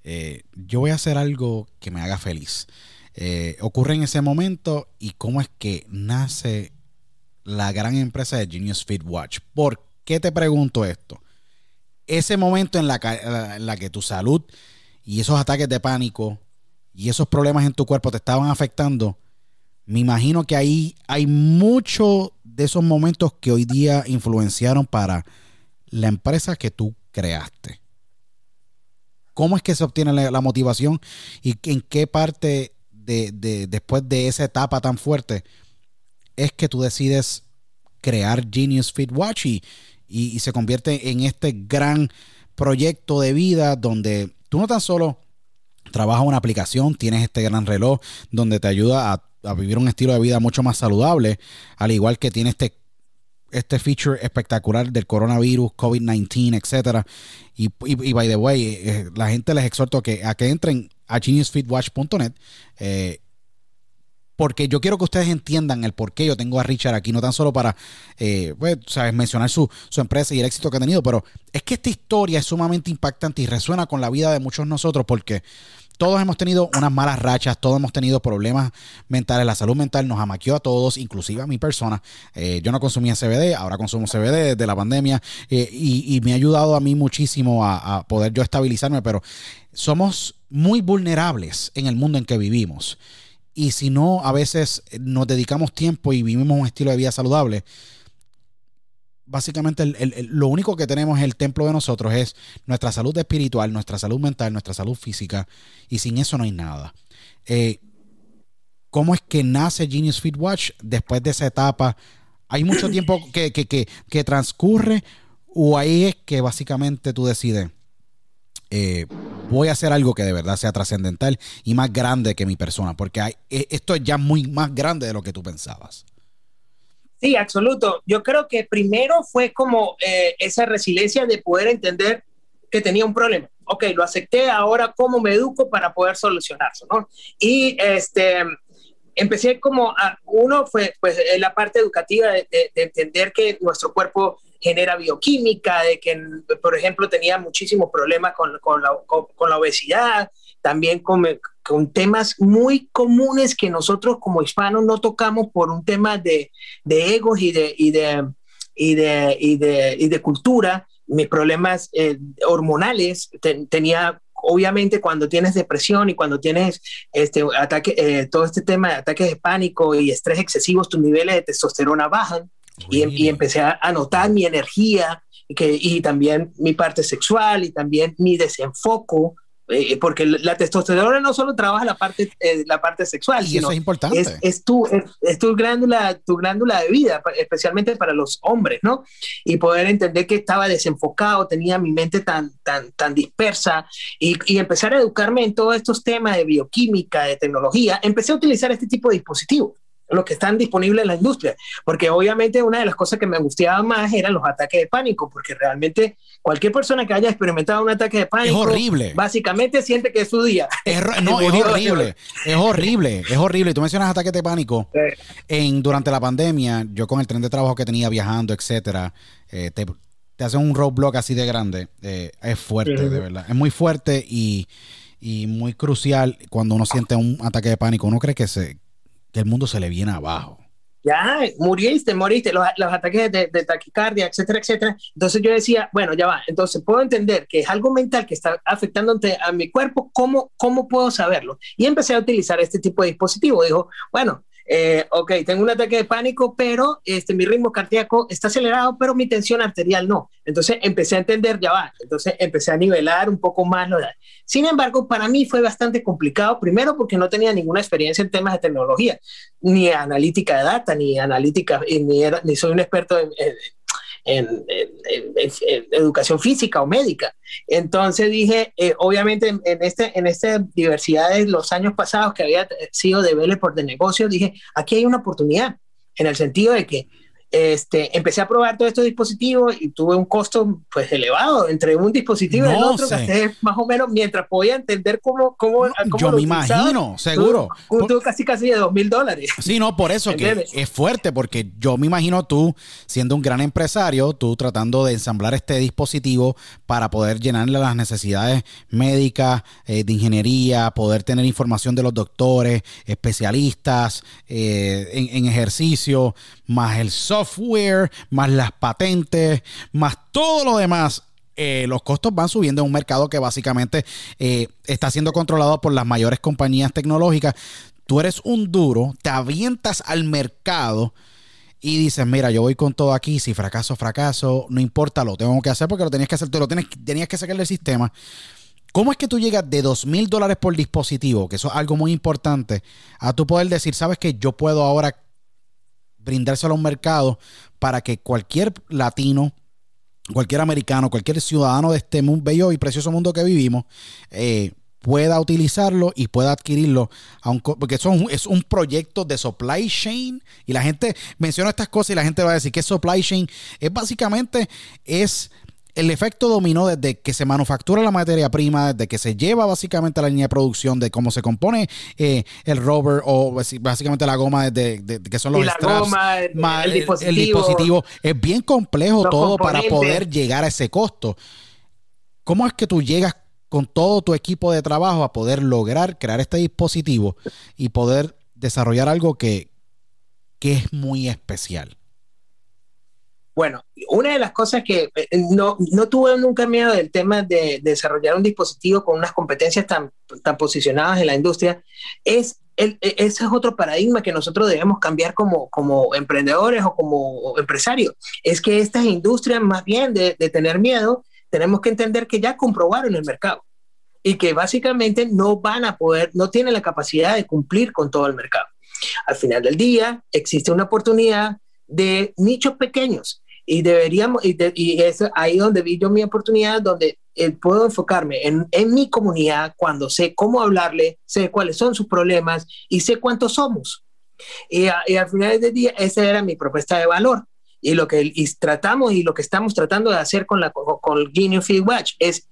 eh, yo voy a hacer algo que me haga feliz? ocurre en ese momento y cómo es que nace la gran empresa de Genius Fit Watch. ¿Por qué te pregunto esto? Ese momento en la que tu salud y esos ataques de pánico y esos problemas en tu cuerpo te estaban afectando, me imagino que ahí hay muchos de esos momentos que hoy día influenciaron para la empresa que tú creaste. ¿Cómo es que se obtiene la, motivación y en qué parte de, después de esa etapa tan fuerte es que tú decides crear Genius Fit Watch y, se convierte en este gran proyecto de vida donde tú no tan solo trabajas una aplicación, tienes este gran reloj donde te ayuda a, vivir un estilo de vida mucho más saludable, al igual que tiene este este feature espectacular del coronavirus, COVID-19, etcétera. Y, y, by the way, eh, la gente les exhorto que, a que entren a geniusfitwatch.net eh, porque yo quiero que ustedes entiendan el por qué yo tengo a Richard aquí, no tan solo para eh, pues, ¿sabes? mencionar su, su, empresa y el éxito que ha tenido, pero es que esta historia es sumamente impactante y resuena con la vida de muchos nosotros porque todos hemos tenido unas malas rachas, todos hemos tenido problemas mentales. La salud mental nos amaqueó a todos, inclusive a mi persona. Eh, yo no consumía CBD, ahora consumo CBD desde la pandemia eh, y, me ha ayudado a mí muchísimo a, poder yo estabilizarme, pero somos muy vulnerables en el mundo en que vivimos. Y si no, a veces nos dedicamos tiempo y vivimos un estilo de vida saludable, básicamente lo único que tenemos en el templo de nosotros es nuestra salud espiritual, nuestra salud mental, nuestra salud física, y sin eso no hay nada. Eh, ¿Cómo es que nace Genius Fit Watch después de esa etapa? ¿Hay mucho tiempo que, que, transcurre o ahí es que básicamente tú decides, eh, voy a hacer algo que de verdad sea trascendental y más grande que mi persona? Porque hay, e, esto es ya muy más grande de lo que tú pensabas. Sí, absoluto. Yo creo que primero fue como eh, esa resiliencia de poder entender que tenía un problema. Ok, lo acepté, ahora cómo me educo para poder solucionarlo. Y este, empecé como, a, uno fue pues la parte educativa de, entender que nuestro cuerpo genera bioquímica, de que, por ejemplo, tenía muchísimos problemas con, con, la, con la obesidad, también con, temas muy comunes que nosotros como hispanos no tocamos por un tema de, de egos y de, y de, y de, y de, y de cultura. Mis problemas eh, hormonales tenía obviamente cuando tienes depresión y cuando tienes este ataque, eh, todo este tema de ataques de pánico y estrés excesivos, tus niveles de testosterona bajan y, y, empecé a, a notar mi energía que, y también mi parte sexual y también mi desenfoco eh, porque la testosterona no solo trabaja la parte, eh, la parte sexual, sino es importante. Es, tu, es, tu, glándula, tu glándula de vida, especialmente para los hombres, ¿no? Y poder entender que estaba desenfocado, tenía mi mente tan, tan, tan dispersa y, y empezar a educarme en todos estos temas de bioquímica, de tecnología, empecé a utilizar este tipo de dispositivos los que están disponibles en la industria, porque obviamente una de las cosas que me gustaba más eran los ataques de pánico, porque realmente cualquier persona que haya experimentado un ataque de pánico, es horrible. básicamente siente que es su día. Es, no, es horrible, es horrible, es horrible. Tú mencionas ataques de pánico. En, durante la pandemia, yo con el tren de trabajo que tenía viajando, etcétera, eh, te, te hacen un roadblock así de grande. Eh, es fuerte, de verdad. Es muy fuerte y, y muy crucial cuando uno siente un ataque de pánico. Uno cree que se que el mundo se le viene abajo. Ya, muriste, moriste, los, los ataques de, taquicardia, etcétera, etcétera. Entonces yo decía, bueno, ya va, entonces puedo entender que es algo mental que está afectando a mi cuerpo, ¿cómo, ¿cómo puedo saberlo? Y empecé a utilizar este tipo de dispositivo. Dijo, bueno, eh, ok, tengo un ataque de pánico, pero este, mi ritmo cardíaco está acelerado, pero mi tensión arterial no. Entonces empecé a entender, ya va, entonces empecé a nivelar un poco más lo. Sin embargo, para mí fue bastante complicado, primero porque no tenía ninguna experiencia en temas de tecnología, ni analítica de data, ni analítica, ni, era, ni soy un experto en en, educación física o médica. Entonces dije, eh, obviamente en, este, en esta diversidad de los años pasados que había sido developer de negocio, dije, aquí hay una oportunidad, en el sentido de que este, empecé a probar todos estos dispositivos y tuve un costo pues elevado entre un dispositivo y el otro, gasté más o menos mientras podía entender cómo... cómo, yo me imagino, seguro. Tuve, casi casi de dos mil dólares. Sí, no, por eso que es fuerte, porque yo me imagino tú siendo un gran empresario, tú tratando de ensamblar este dispositivo para poder llenarle las necesidades médicas, eh, de ingeniería, poder tener información de los doctores, especialistas eh, en, en ejercicio, más el software, más las patentes, más todo lo demás. Eh, los costos van subiendo en un mercado que básicamente eh, está siendo controlado por las mayores compañías tecnológicas. Tú eres un duro, te avientas al mercado y dices, mira, yo voy con todo aquí, si fracaso, fracaso, no importa, lo tengo que hacer porque lo tenías que hacer, tú lo tienes, tenías que sacar del sistema. ¿Cómo es que tú llegas de dos mil dólares por dispositivo, que eso es algo muy importante, a tú poder decir, sabes que yo puedo ahora brindárselo a un mercado para que cualquier latino, cualquier americano, cualquier ciudadano de este bello y precioso mundo que vivimos, eh, pueda utilizarlo y pueda adquirirlo, porque son, es un proyecto de supply chain y la gente menciona estas cosas y la gente va a decir que supply chain es básicamente es el efecto dominó desde que se manufactura la materia prima, desde que se lleva básicamente a la línea de producción, de cómo se compone eh, el rubber o básicamente la goma, de, que son los straps, el, dispositivo. Es bien complejo todo para poder llegar a ese costo. ¿Cómo es que tú llegas con todo tu equipo de trabajo a poder lograr crear este dispositivo y poder desarrollar algo que, que es muy especial? Bueno, una de las cosas que eh, no, no tuve nunca miedo del tema de, desarrollar un dispositivo con unas competencias tan, tan posicionadas en la industria es el, e, ese es otro paradigma que nosotros debemos cambiar como, como emprendedores o como empresarios. Es que estas industrias, más bien de, de tener miedo, tenemos que entender que ya comprobaron el mercado y que básicamente no van a poder, no tienen la capacidad de cumplir con todo el mercado. Al final del día, existe una oportunidad de nichos pequeños y deberíamos, y, y, es ahí donde vi yo mi oportunidad, donde eh, puedo enfocarme en, en, mi comunidad cuando sé cómo hablarle, sé cuáles son sus problemas y sé cuántos somos. Y, y al final del día, esa era mi propuesta de valor. Y lo que y tratamos y lo que estamos tratando de hacer con, la, con, con Guinea Feed Watch es,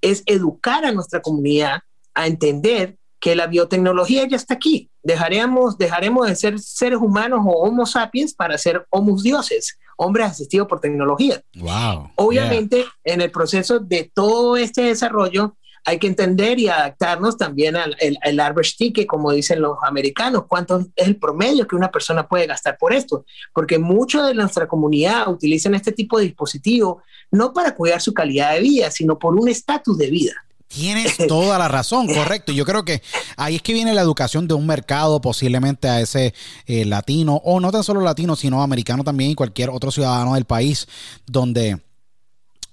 es educar a nuestra comunidad a entender que la biotecnología ya está aquí. Dejaremos, dejaremos de ser seres humanos o homo sapiens para ser homo dioses hombres asistidos por tecnología. Wow. Obviamente, en el proceso de todo este desarrollo, hay que entender y adaptarnos también al el, average ticket, como dicen los americanos, cuánto es el promedio que una persona puede gastar por esto, porque mucho de nuestra comunidad utilizan este tipo de dispositivo no para cuidar su calidad de vida, sino por un estatus de vida. Tienes toda la razón, correcto. Yo creo que ahí es que viene la educación de un mercado, posiblemente a ese eh, latino, o no tan solo latino, sino americano también y cualquier otro ciudadano del país, donde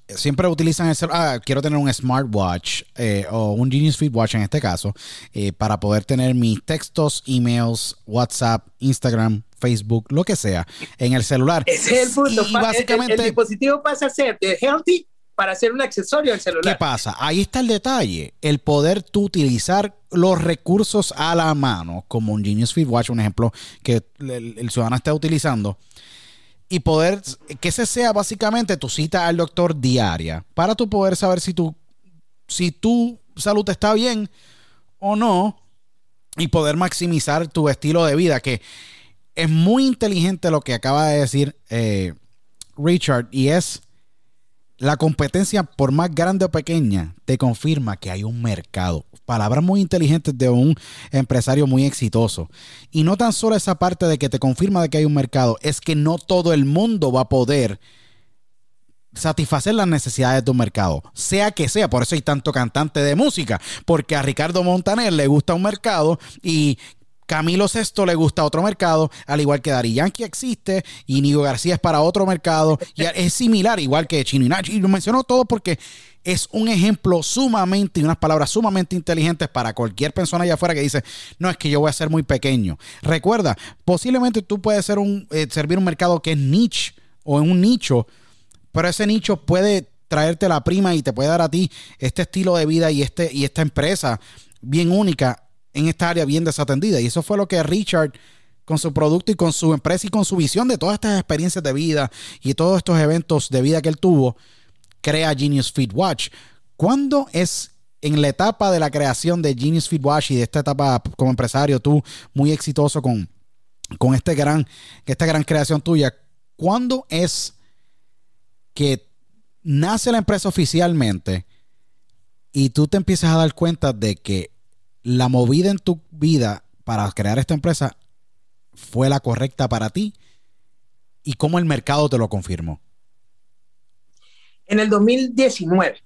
siempre utilizan el ah, quiero tener un smartwatch eh, o un Genius Fit Watch en este caso, eh, para poder tener mis textos, emails, WhatsApp, Instagram, Facebook, lo que sea, en el celular. Ese es el punto. básicamente, el, dispositivo pasa a ser de healthy para hacer un accesorio al celular. ¿Qué pasa? Ahí está el detalle. El poder tú utilizar los recursos a la mano, como un Genius Watch, un ejemplo que el, ciudadano está utilizando, y poder que ese sea básicamente tu cita al doctor diaria, para tú poder saber si tu, si tu salud está bien o no, y poder maximizar tu estilo de vida, que es muy inteligente lo que acaba de decir eh, Richard, y es la competencia, por más grande o pequeña, te confirma que hay un mercado. Palabras muy inteligentes de un empresario muy exitoso. Y no tan solo esa parte de que te confirma de que hay un mercado, es que no todo el mundo va a poder satisfacer las necesidades de tu mercado, sea que sea, por eso hay tanto cantante de música, porque a Ricardo Montaner le gusta un mercado y Camilo Sesto le gusta otro mercado, al igual que Dari Yankee existe y Nigo García es para otro mercado. Y es similar, igual que Chino y Nacho. Y lo menciono todo porque es un ejemplo sumamente y unas palabras sumamente inteligentes para cualquier persona allá afuera que dice, no, es que yo voy a ser muy pequeño. Recuerda, posiblemente tú puedes ser un, eh, servir un mercado que es niche o en un nicho, pero ese nicho puede traerte la prima y te puede dar a ti este estilo de vida y, este, y esta empresa bien única en esta área bien desatendida. Y eso fue lo que Richard con su producto y con su empresa y con su visión de todas estas experiencias de vida y todos estos eventos de vida que él tuvo, crea Genius Feed Watch. ¿Cuándo es en la etapa de la creación de Genius Feed Watch y de esta etapa como empresario, tú muy exitoso con, con este gran, esta gran creación tuya, ¿cuándo es que nace la empresa oficialmente y tú te empiezas a dar cuenta de que la movida en tu vida para crear esta empresa fue la correcta para ti y cómo el mercado te lo confirmó? En el 2019.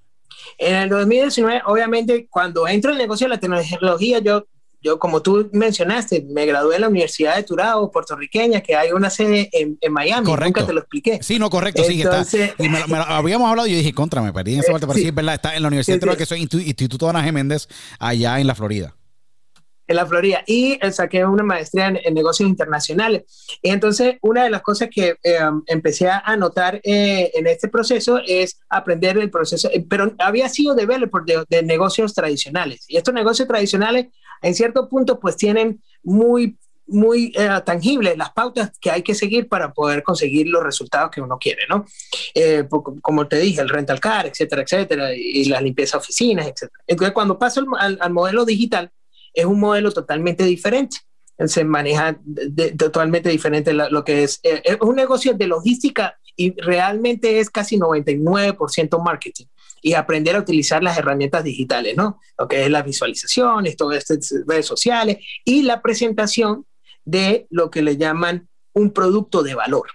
En el 2019, obviamente, cuando entro en el negocio de la tecnología, yo, yo como tú mencionaste, me gradué en la Universidad de Turao, puertorriqueña, que hay una sede en, Miami. Correcto. Nunca te lo expliqué. Sí, no, correcto. sí, está. Y me, lo habíamos hablado y yo dije, contra, me perdí en esa parte, pero sí, es verdad, está en la Universidad de Turao, que soy Instituto Ana Geméndez, allá en la Florida en la Florida y eh, saqué una maestría en, negocios internacionales. Y entonces, una de las cosas que eh, empecé a notar eh, en este proceso es aprender el proceso, pero había sido developer de, de negocios tradicionales. Y estos negocios tradicionales, en cierto punto, pues tienen muy muy tangibles las pautas que hay que seguir para poder conseguir los resultados que uno quiere, ¿no? como te dije, el rental car, etcétera, etcétera, y, la limpieza de oficinas, etcétera. Entonces, cuando paso al modelo digital, es un modelo totalmente diferente. Se maneja totalmente diferente lo que es. Eh, es un negocio de logística y realmente es casi 99% marketing y aprender a utilizar las herramientas digitales, ¿no? Lo que es las visualizaciones, todo esto, redes sociales y la presentación de lo que le llaman un producto de valor.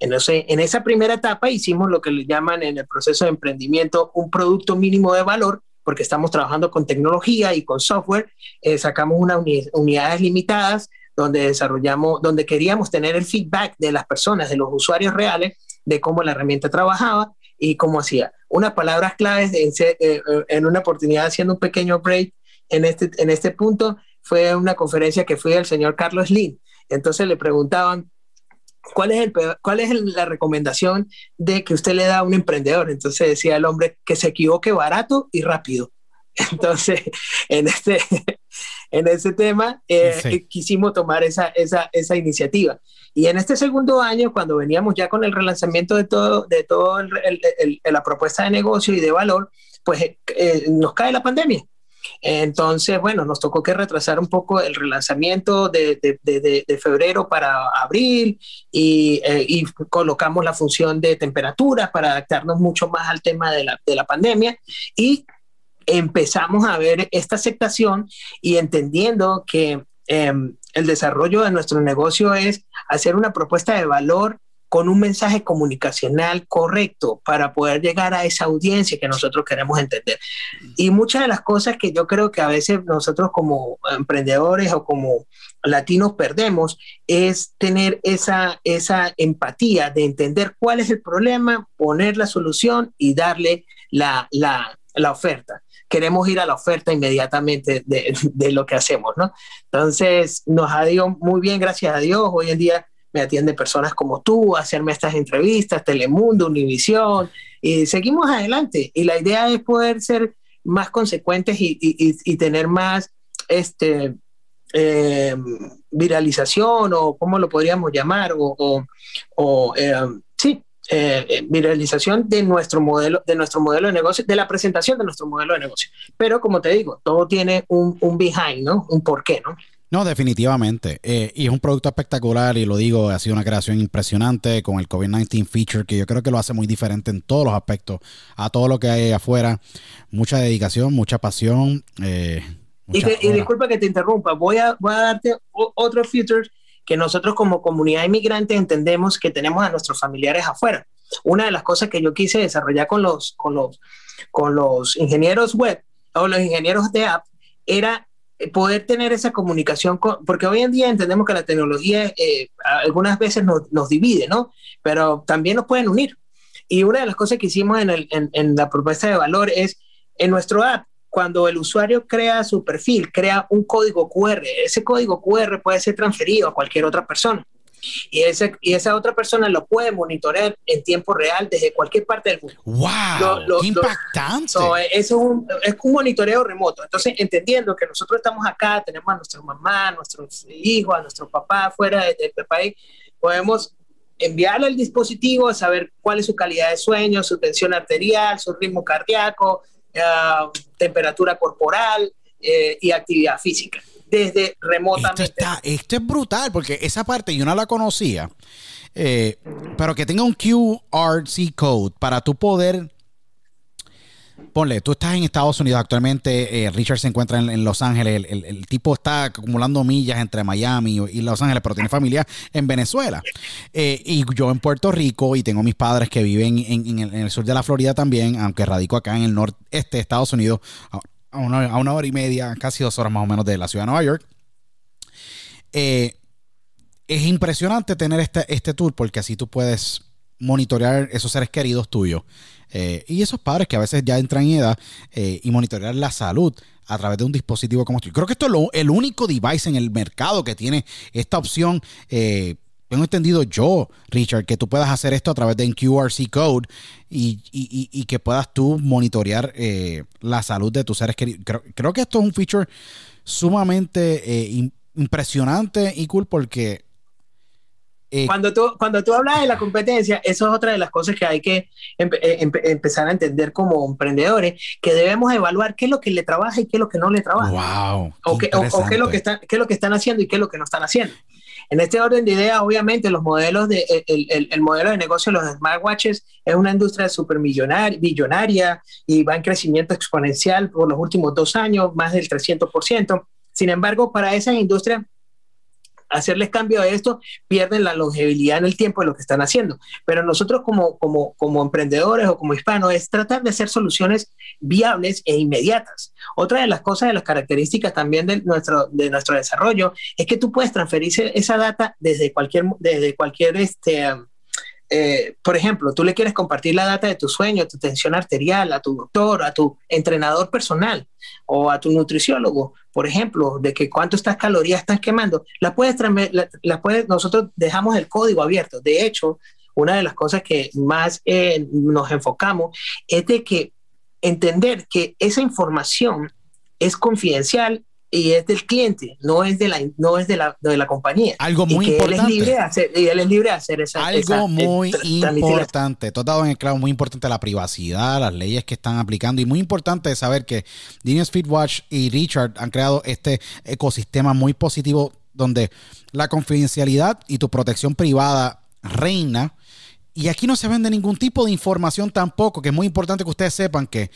Entonces, en esa primera etapa hicimos lo que le llaman en el proceso de emprendimiento un producto mínimo de valor, porque estamos trabajando con tecnología y con software, eh, sacamos unas unidades limitadas donde desarrollamos, donde queríamos tener el feedback de las personas, de los usuarios reales, de cómo la herramienta trabajaba y cómo hacía. Unas palabras claves en, eh, eh, en una oportunidad haciendo un pequeño break en este, en este punto fue una conferencia que fue el señor Carlos Lin. Entonces le preguntaban, ¿cuál es, el, ¿cuál es la recomendación de que usted le da a un emprendedor? Entonces decía el hombre que se equivoque barato y rápido. Entonces, en este, en ese tema eh, quisimos tomar esa, esa, esa, iniciativa. Y en este segundo año, cuando veníamos ya con el relanzamiento de todo, de todo el, la propuesta de negocio y de valor, pues eh, nos cae la pandemia. Entonces, bueno, nos tocó que retrasar un poco el relanzamiento de, febrero para abril eh, y, colocamos la función de temperaturas para adaptarnos mucho más al tema de la, pandemia y empezamos a ver esta aceptación y entendiendo que em, el desarrollo de nuestro negocio es hacer una propuesta de valor con un mensaje comunicacional correcto para poder llegar a esa audiencia que nosotros queremos entender. Y muchas de las cosas que yo creo que a veces nosotros como emprendedores o como latinos perdemos es tener esa, esa empatía de entender cuál es el problema, poner la solución y darle la, la, la oferta queremos ir a la oferta inmediatamente de, lo que hacemos, ¿no? Entonces, nos ha ido muy bien, gracias a Dios. Hoy en día me atienden personas como tú, hacerme estas entrevistas, Telemundo, Univisión, y seguimos adelante. Y la idea es poder ser más consecuentes y, tener más este, eh, viralización o cómo lo podríamos llamar, o, eh, sí, eh, viralización de nuestro modelo, de nuestro modelo de negocio, de la presentación de nuestro modelo de negocio. Pero como te digo, todo tiene un, un behind, ¿no? Un porqué, ¿no? No, definitivamente. Eh, y es un producto espectacular y lo digo, ha sido una creación impresionante con el COVID-19 feature que yo creo que lo hace muy diferente en todos los aspectos a todo lo que hay afuera. Mucha dedicación, mucha pasión. Eh, y, disculpa que te interrumpa, voy a, voy a darte otro feature que nosotros como comunidad inmigrante entendemos que tenemos a nuestros familiares afuera. Una de las cosas que yo quise desarrollar con los, con los, con los ingenieros web o los ingenieros de app era poder tener esa comunicación, con, porque hoy en día entendemos que la tecnología eh, algunas veces nos, divide, ¿no? Pero también nos pueden unir. Y una de las cosas que hicimos en, el, en la propuesta de valor es, en nuestro app, cuando el usuario crea su perfil, crea un código QR, ese código QR puede ser transferido a cualquier otra persona. Y, ese, y esa otra persona lo puede monitorear en tiempo real desde cualquier parte del mundo. ¡Wow! ¡Qué impactante! es, un, es un monitoreo remoto. Entonces, entendiendo que nosotros estamos acá, tenemos a nuestra mamá, a nuestros hijos, a nuestro papá fuera del de, país, podemos enviarle el dispositivo, saber cuál es su calidad de sueño, su tensión arterial, su ritmo cardíaco, eh, temperatura corporal eh, y actividad física desde remotamente. Esto, está, esto es brutal, porque esa parte yo no la conocía. Eh, pero que tenga un QRC code para tu poder. Ponle, tú estás en Estados Unidos actualmente, eh, Richard se encuentra en, Los Ángeles, el, tipo está acumulando millas entre Miami y Los Ángeles, pero tiene familia en Venezuela. Eh, y yo en Puerto Rico y tengo mis padres que viven en, el, sur de la Florida también, aunque radico acá en el noreste de Estados Unidos a una, hora y media, casi dos horas más o menos de la ciudad de Nueva York. Eh, es impresionante tener este, este tour porque así tú puedes monitorear esos seres queridos tuyos eh, y esos padres que a veces ya entran en edad eh, y monitorear la salud a través de un dispositivo como este. Creo que esto es el único device en el mercado que tiene esta opción tengo entendido yo, Richard, que tú puedas hacer esto a través de un QRC code y, que puedas tú monitorear eh, la salud de tus seres queridos. Creo, que esto es un feature sumamente eh, impresionante y cool porque... Eh, cuando, tú, cuando tú hablas de la competencia, eso es otra de las cosas que hay que empezar a entender como emprendedores, que debemos evaluar qué es lo que le trabaja y qué es lo que no le trabaja. Wow, o, qué, es lo que están, qué es lo que están haciendo y qué es lo que no están haciendo. En este orden de ideas, obviamente, los modelos de, el, el, modelo de negocio de los smartwatches es una industria supermillonaria billonaria y va en crecimiento exponencial por los últimos dos años, más del 300%. Sin embargo, para esa industria hacerles cambio a esto, pierden la longevidad en el tiempo de lo que están haciendo. Pero nosotros como, como, como emprendedores o como hispanos es tratar de hacer soluciones viables e inmediatas. Otra de las cosas, de las características también de nuestro, de nuestro desarrollo, es que tú puedes transferir esa data desde cualquier, desde cualquier este, eh, por ejemplo, tú le quieres compartir la data de tu sueño, tu tensión arterial a tu doctor, a tu entrenador personal o a tu nutriciólogo, por ejemplo, de que cuántas calorías estás quemando, la puedes, la, puedes, nosotros dejamos el código abierto. De hecho, una de las cosas que más eh, nos enfocamos es de que entender que esa información es confidencial y es del cliente, no es de la, no es de la, de la compañía. Algo muy importante. Él es libre de hacer, y él es libre de hacer esa Algo muy importante. Todo dado en el clavo, muy importante la privacidad, las leyes que están aplicando y muy importante saber que Genius Feedwatch y Richard han creado este ecosistema muy positivo donde la confidencialidad y tu protección privada reina. Y aquí no se vende ningún tipo de información tampoco, que es muy importante que ustedes sepan que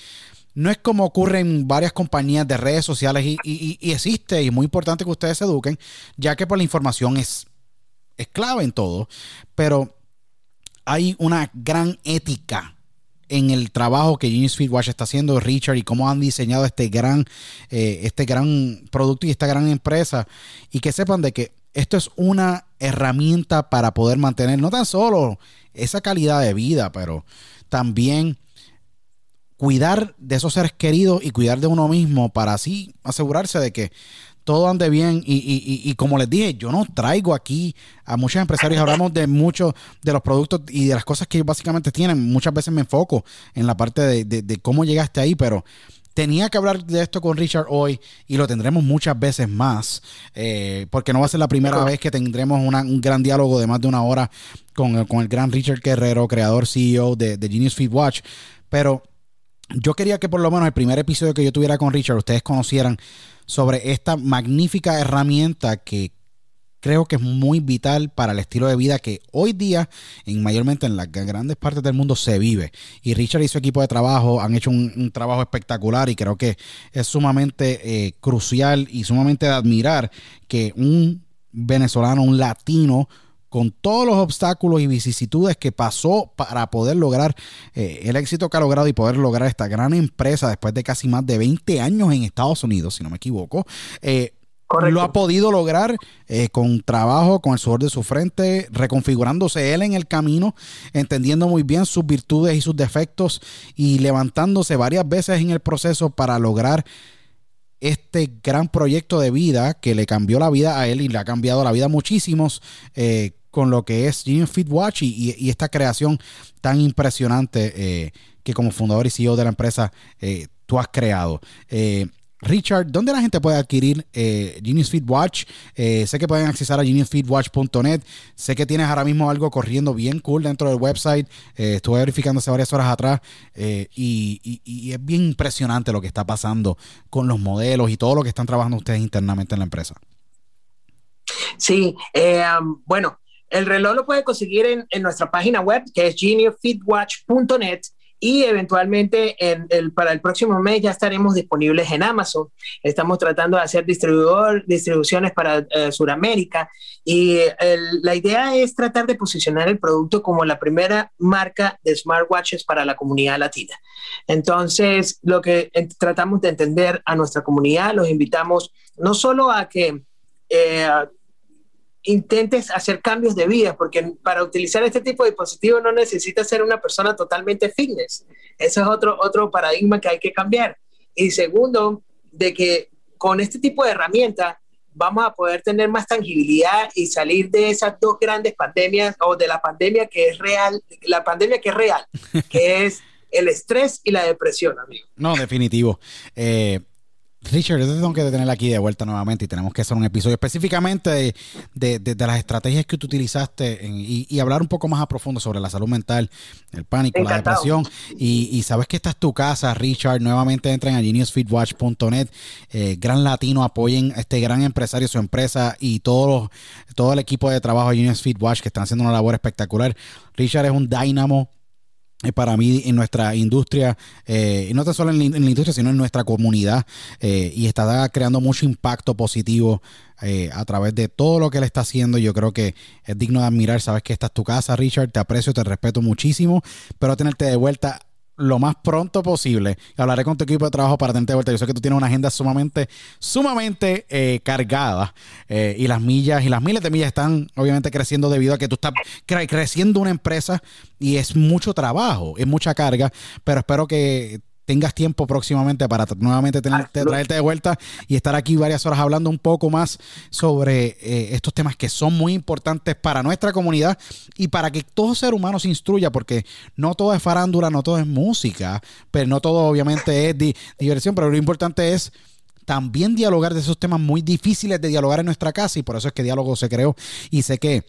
no es como ocurre en varias compañías de redes sociales y, existe y es muy importante que ustedes se eduquen, ya que por pues, la información es, es clave en todo, pero hay una gran ética en el trabajo que Genius Feedwatch está haciendo, Richard, y cómo han diseñado este gran, eh, este gran producto y esta gran empresa, y que sepan de que esto es una herramienta para poder mantener no tan solo esa calidad de vida, pero también cuidar de esos seres queridos y cuidar de uno mismo para así asegurarse de que todo ande bien. Y, como les dije, yo no traigo aquí a muchos empresarios, hablamos de muchos de los productos y de las cosas que básicamente tienen, muchas veces me enfoco en la parte de, cómo llegaste ahí, pero tenía que hablar de esto con Richard hoy y lo tendremos muchas veces más, eh, porque no va a ser la primera vez que tendremos un gran diálogo de más de una hora con, el gran Richard Guerrero, creador CEO de, de Genius Feed Watch, pero yo quería que por lo menos el primer episodio que yo tuviera con Richard, ustedes conocieran sobre esta magnífica herramienta que creo que es muy vital para el estilo de vida que hoy día, en mayormente en las grandes partes del mundo, se vive. Y Richard y su equipo de trabajo han hecho un, trabajo espectacular y creo que es sumamente eh, crucial y sumamente de admirar que un venezolano, un latino, con todos los obstáculos y vicisitudes que pasó para poder lograr eh, el éxito que ha logrado y poder lograr esta gran empresa después de casi más de 20 años en Estados Unidos, si no me equivoco. Eh, lo ha podido lograr eh, con trabajo, con el sudor de su frente, reconfigurándose él en el camino, entendiendo muy bien sus virtudes y sus defectos y levantándose varias veces en el proceso para lograr este gran proyecto de vida que le cambió la vida a él y le ha cambiado la vida a muchísimos eh, con lo que es Genius Fit Watch y, esta creación tan impresionante eh, que como fundador y CEO de la empresa tú has creado. Richard, ¿dónde la gente puede adquirir eh, Genius Feed Watch? Eh, sé que pueden accesar a geniusfeedwatch.net. Sé que tienes ahora mismo algo corriendo bien cool dentro del website. Eh, estuve verificando hace varias horas atrás eh, y, y, es bien impresionante lo que está pasando con los modelos y todo lo que están trabajando ustedes internamente en la empresa. Sí, um, bueno, el reloj lo puede conseguir en, nuestra página web que es geniusfeedwatch.net y eventualmente para el próximo mes ya estaremos disponibles en Amazon. Estamos tratando de hacer distribuidor, distribuciones para eh, Sudamérica y la idea es tratar de posicionar el producto como la primera marca de smartwatches para la comunidad latina. Entonces, lo que tratamos de entender a nuestra comunidad, los invitamos no solo a que... Eh, intentes hacer cambios de vida, porque para utilizar este tipo de dispositivo no necesitas ser una persona totalmente fitness. Ese es otro, otro paradigma que hay que cambiar. Y segundo, de que con este tipo de herramienta vamos a poder tener más tangibilidad y salir de esas dos grandes pandemias o de la pandemia que es real, la pandemia que es real, que es el estrés y la depresión, amigo. No, definitivo. Eh, Richard, yo te tengo que tener aquí de vuelta nuevamente y tenemos que hacer un episodio específicamente de, las estrategias que tú utilizaste y, hablar un poco más a profundo sobre la salud mental, el pánico, la depresión. Y, sabes que esta es tu casa, Richard. Nuevamente entren a geniusfeedwatch.net. Eh, gran Latino, apoyen a este gran empresario, su empresa y todo, todo el equipo de trabajo de Genius Feedwatch que están haciendo una labor espectacular. Richard es un dynamo para mí en nuestra industria, eh, y no tan solo en la, industria, sino en nuestra comunidad, eh, y está creando mucho impacto positivo a través de todo lo que él está haciendo. Yo creo que es digno de admirar. Sabes que esta es tu casa, Richard. Te aprecio, te respeto muchísimo. Pero tenerte de vuelta lo más pronto posible. Hablaré con tu equipo de trabajo para tenerte de vuelta. Yo sé que tú tienes una agenda sumamente, sumamente eh, cargada. Eh, y las millas y las miles de millas están obviamente creciendo debido a que tú estás creciendo una empresa y es mucho trabajo, es mucha carga. Pero espero que tengas tiempo próximamente para nuevamente tenerte, traerte de vuelta y estar aquí varias horas hablando un poco más sobre eh, estos temas que son muy importantes para nuestra comunidad y para que todo ser humano se instruya, porque no todo es farándula, no todo es música, pero no todo obviamente es diversión, pero lo importante es también dialogar de esos temas muy difíciles de dialogar en nuestra casa y por eso es que Diálogo se creó. Y sé que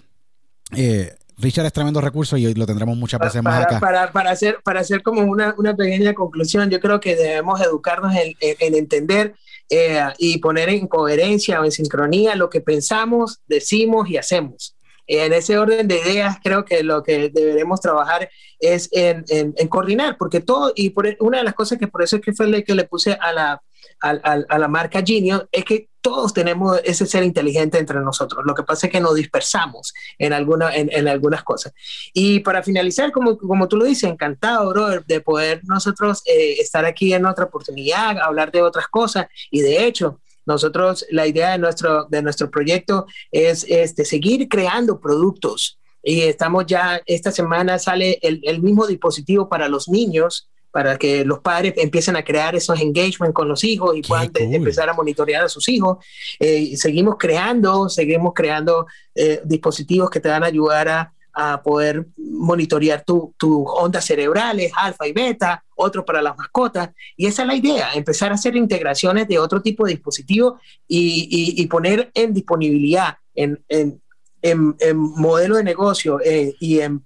eh, Richard es tremendo recurso y lo tendremos muchas veces más acá. Para, para, hacer, para hacer como una, una, pequeña conclusión, yo creo que debemos educarnos en, en, entender eh, y poner en coherencia o en sincronía lo que pensamos, decimos y hacemos. En ese orden de ideas, creo que lo que deberemos trabajar es en, en coordinar, porque todo, y por, una de las cosas que por eso es que fue la que le puse a la, a, la marca Genio es que todos tenemos ese ser inteligente entre nosotros. Lo que pasa es que nos dispersamos en, alguna, en, algunas cosas. Y para finalizar, como, como tú lo dices, encantado, bro, de poder nosotros eh, estar aquí en otra oportunidad, hablar de otras cosas. Y de hecho, nosotros, la idea de nuestro, de nuestro proyecto es este, seguir creando productos. Y estamos ya, esta semana sale el, el mismo dispositivo para los niños para que los padres empiecen a crear esos engagement con los hijos y puedan empezar a monitorear a sus hijos. Eh, seguimos creando, seguimos creando eh, dispositivos que te van a ayudar a, a poder monitorear tus ondas cerebrales, alfa y beta, otro para las mascotas. Y esa es la idea, empezar a hacer integraciones de otro tipo de dispositivos y, y, poner en disponibilidad, en, en, en, modelo de negocio eh, y en,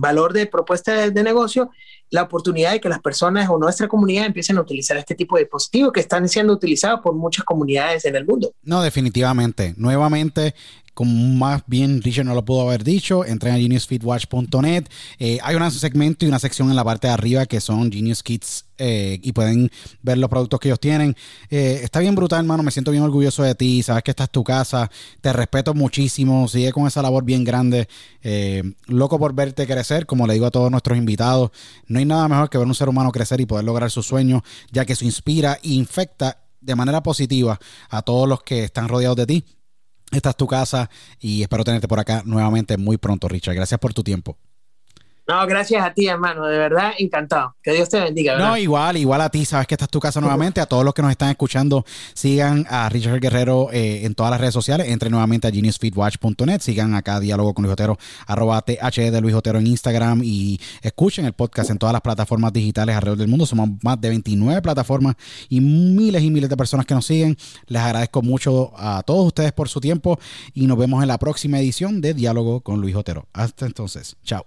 valor de propuesta de negocio la oportunidad de que las personas o nuestra comunidad empiecen a utilizar este tipo de dispositivos que están siendo utilizados por muchas comunidades en el mundo. No, definitivamente. Nuevamente, como más bien Richard no lo pudo haber dicho, entren a geniusfeedwatch.net. Eh, hay un segmento y una sección en la parte de arriba que son Genius Kits eh, y pueden ver los productos que ellos tienen. Eh, está bien brutal, hermano. Me siento bien orgulloso de ti. Sabes que esta es tu casa. Te respeto muchísimo. Sigue con esa labor bien grande. Loco por verte crecer, como le digo a todos nuestros invitados. No hay nada mejor que ver un ser humano crecer y poder lograr sus sueños, ya que eso inspira e infecta de manera positiva a todos los que están rodeados de ti. Esta es tu casa y espero tenerte por acá nuevamente muy pronto, Richard. Gracias por tu tiempo. No, gracias a ti, hermano. De verdad, encantado. Que Dios te bendiga. No, igual, igual a ti. Sabes que esta es tu casa nuevamente. A todos los que nos están escuchando, sigan a Richard Guerrero eh, en todas las redes sociales. Entren nuevamente a geniusfeedwatch.net. Sigan acá Diálogo con Luis Otero, arroba TH de Luis Otero en Instagram y escuchen el podcast en todas las plataformas digitales alrededor del mundo. Somos más de 29 plataformas y miles y miles de personas que nos siguen. Les agradezco mucho a todos ustedes por su tiempo y nos vemos en la próxima edición de Diálogo con Luis Otero. Hasta entonces, chao.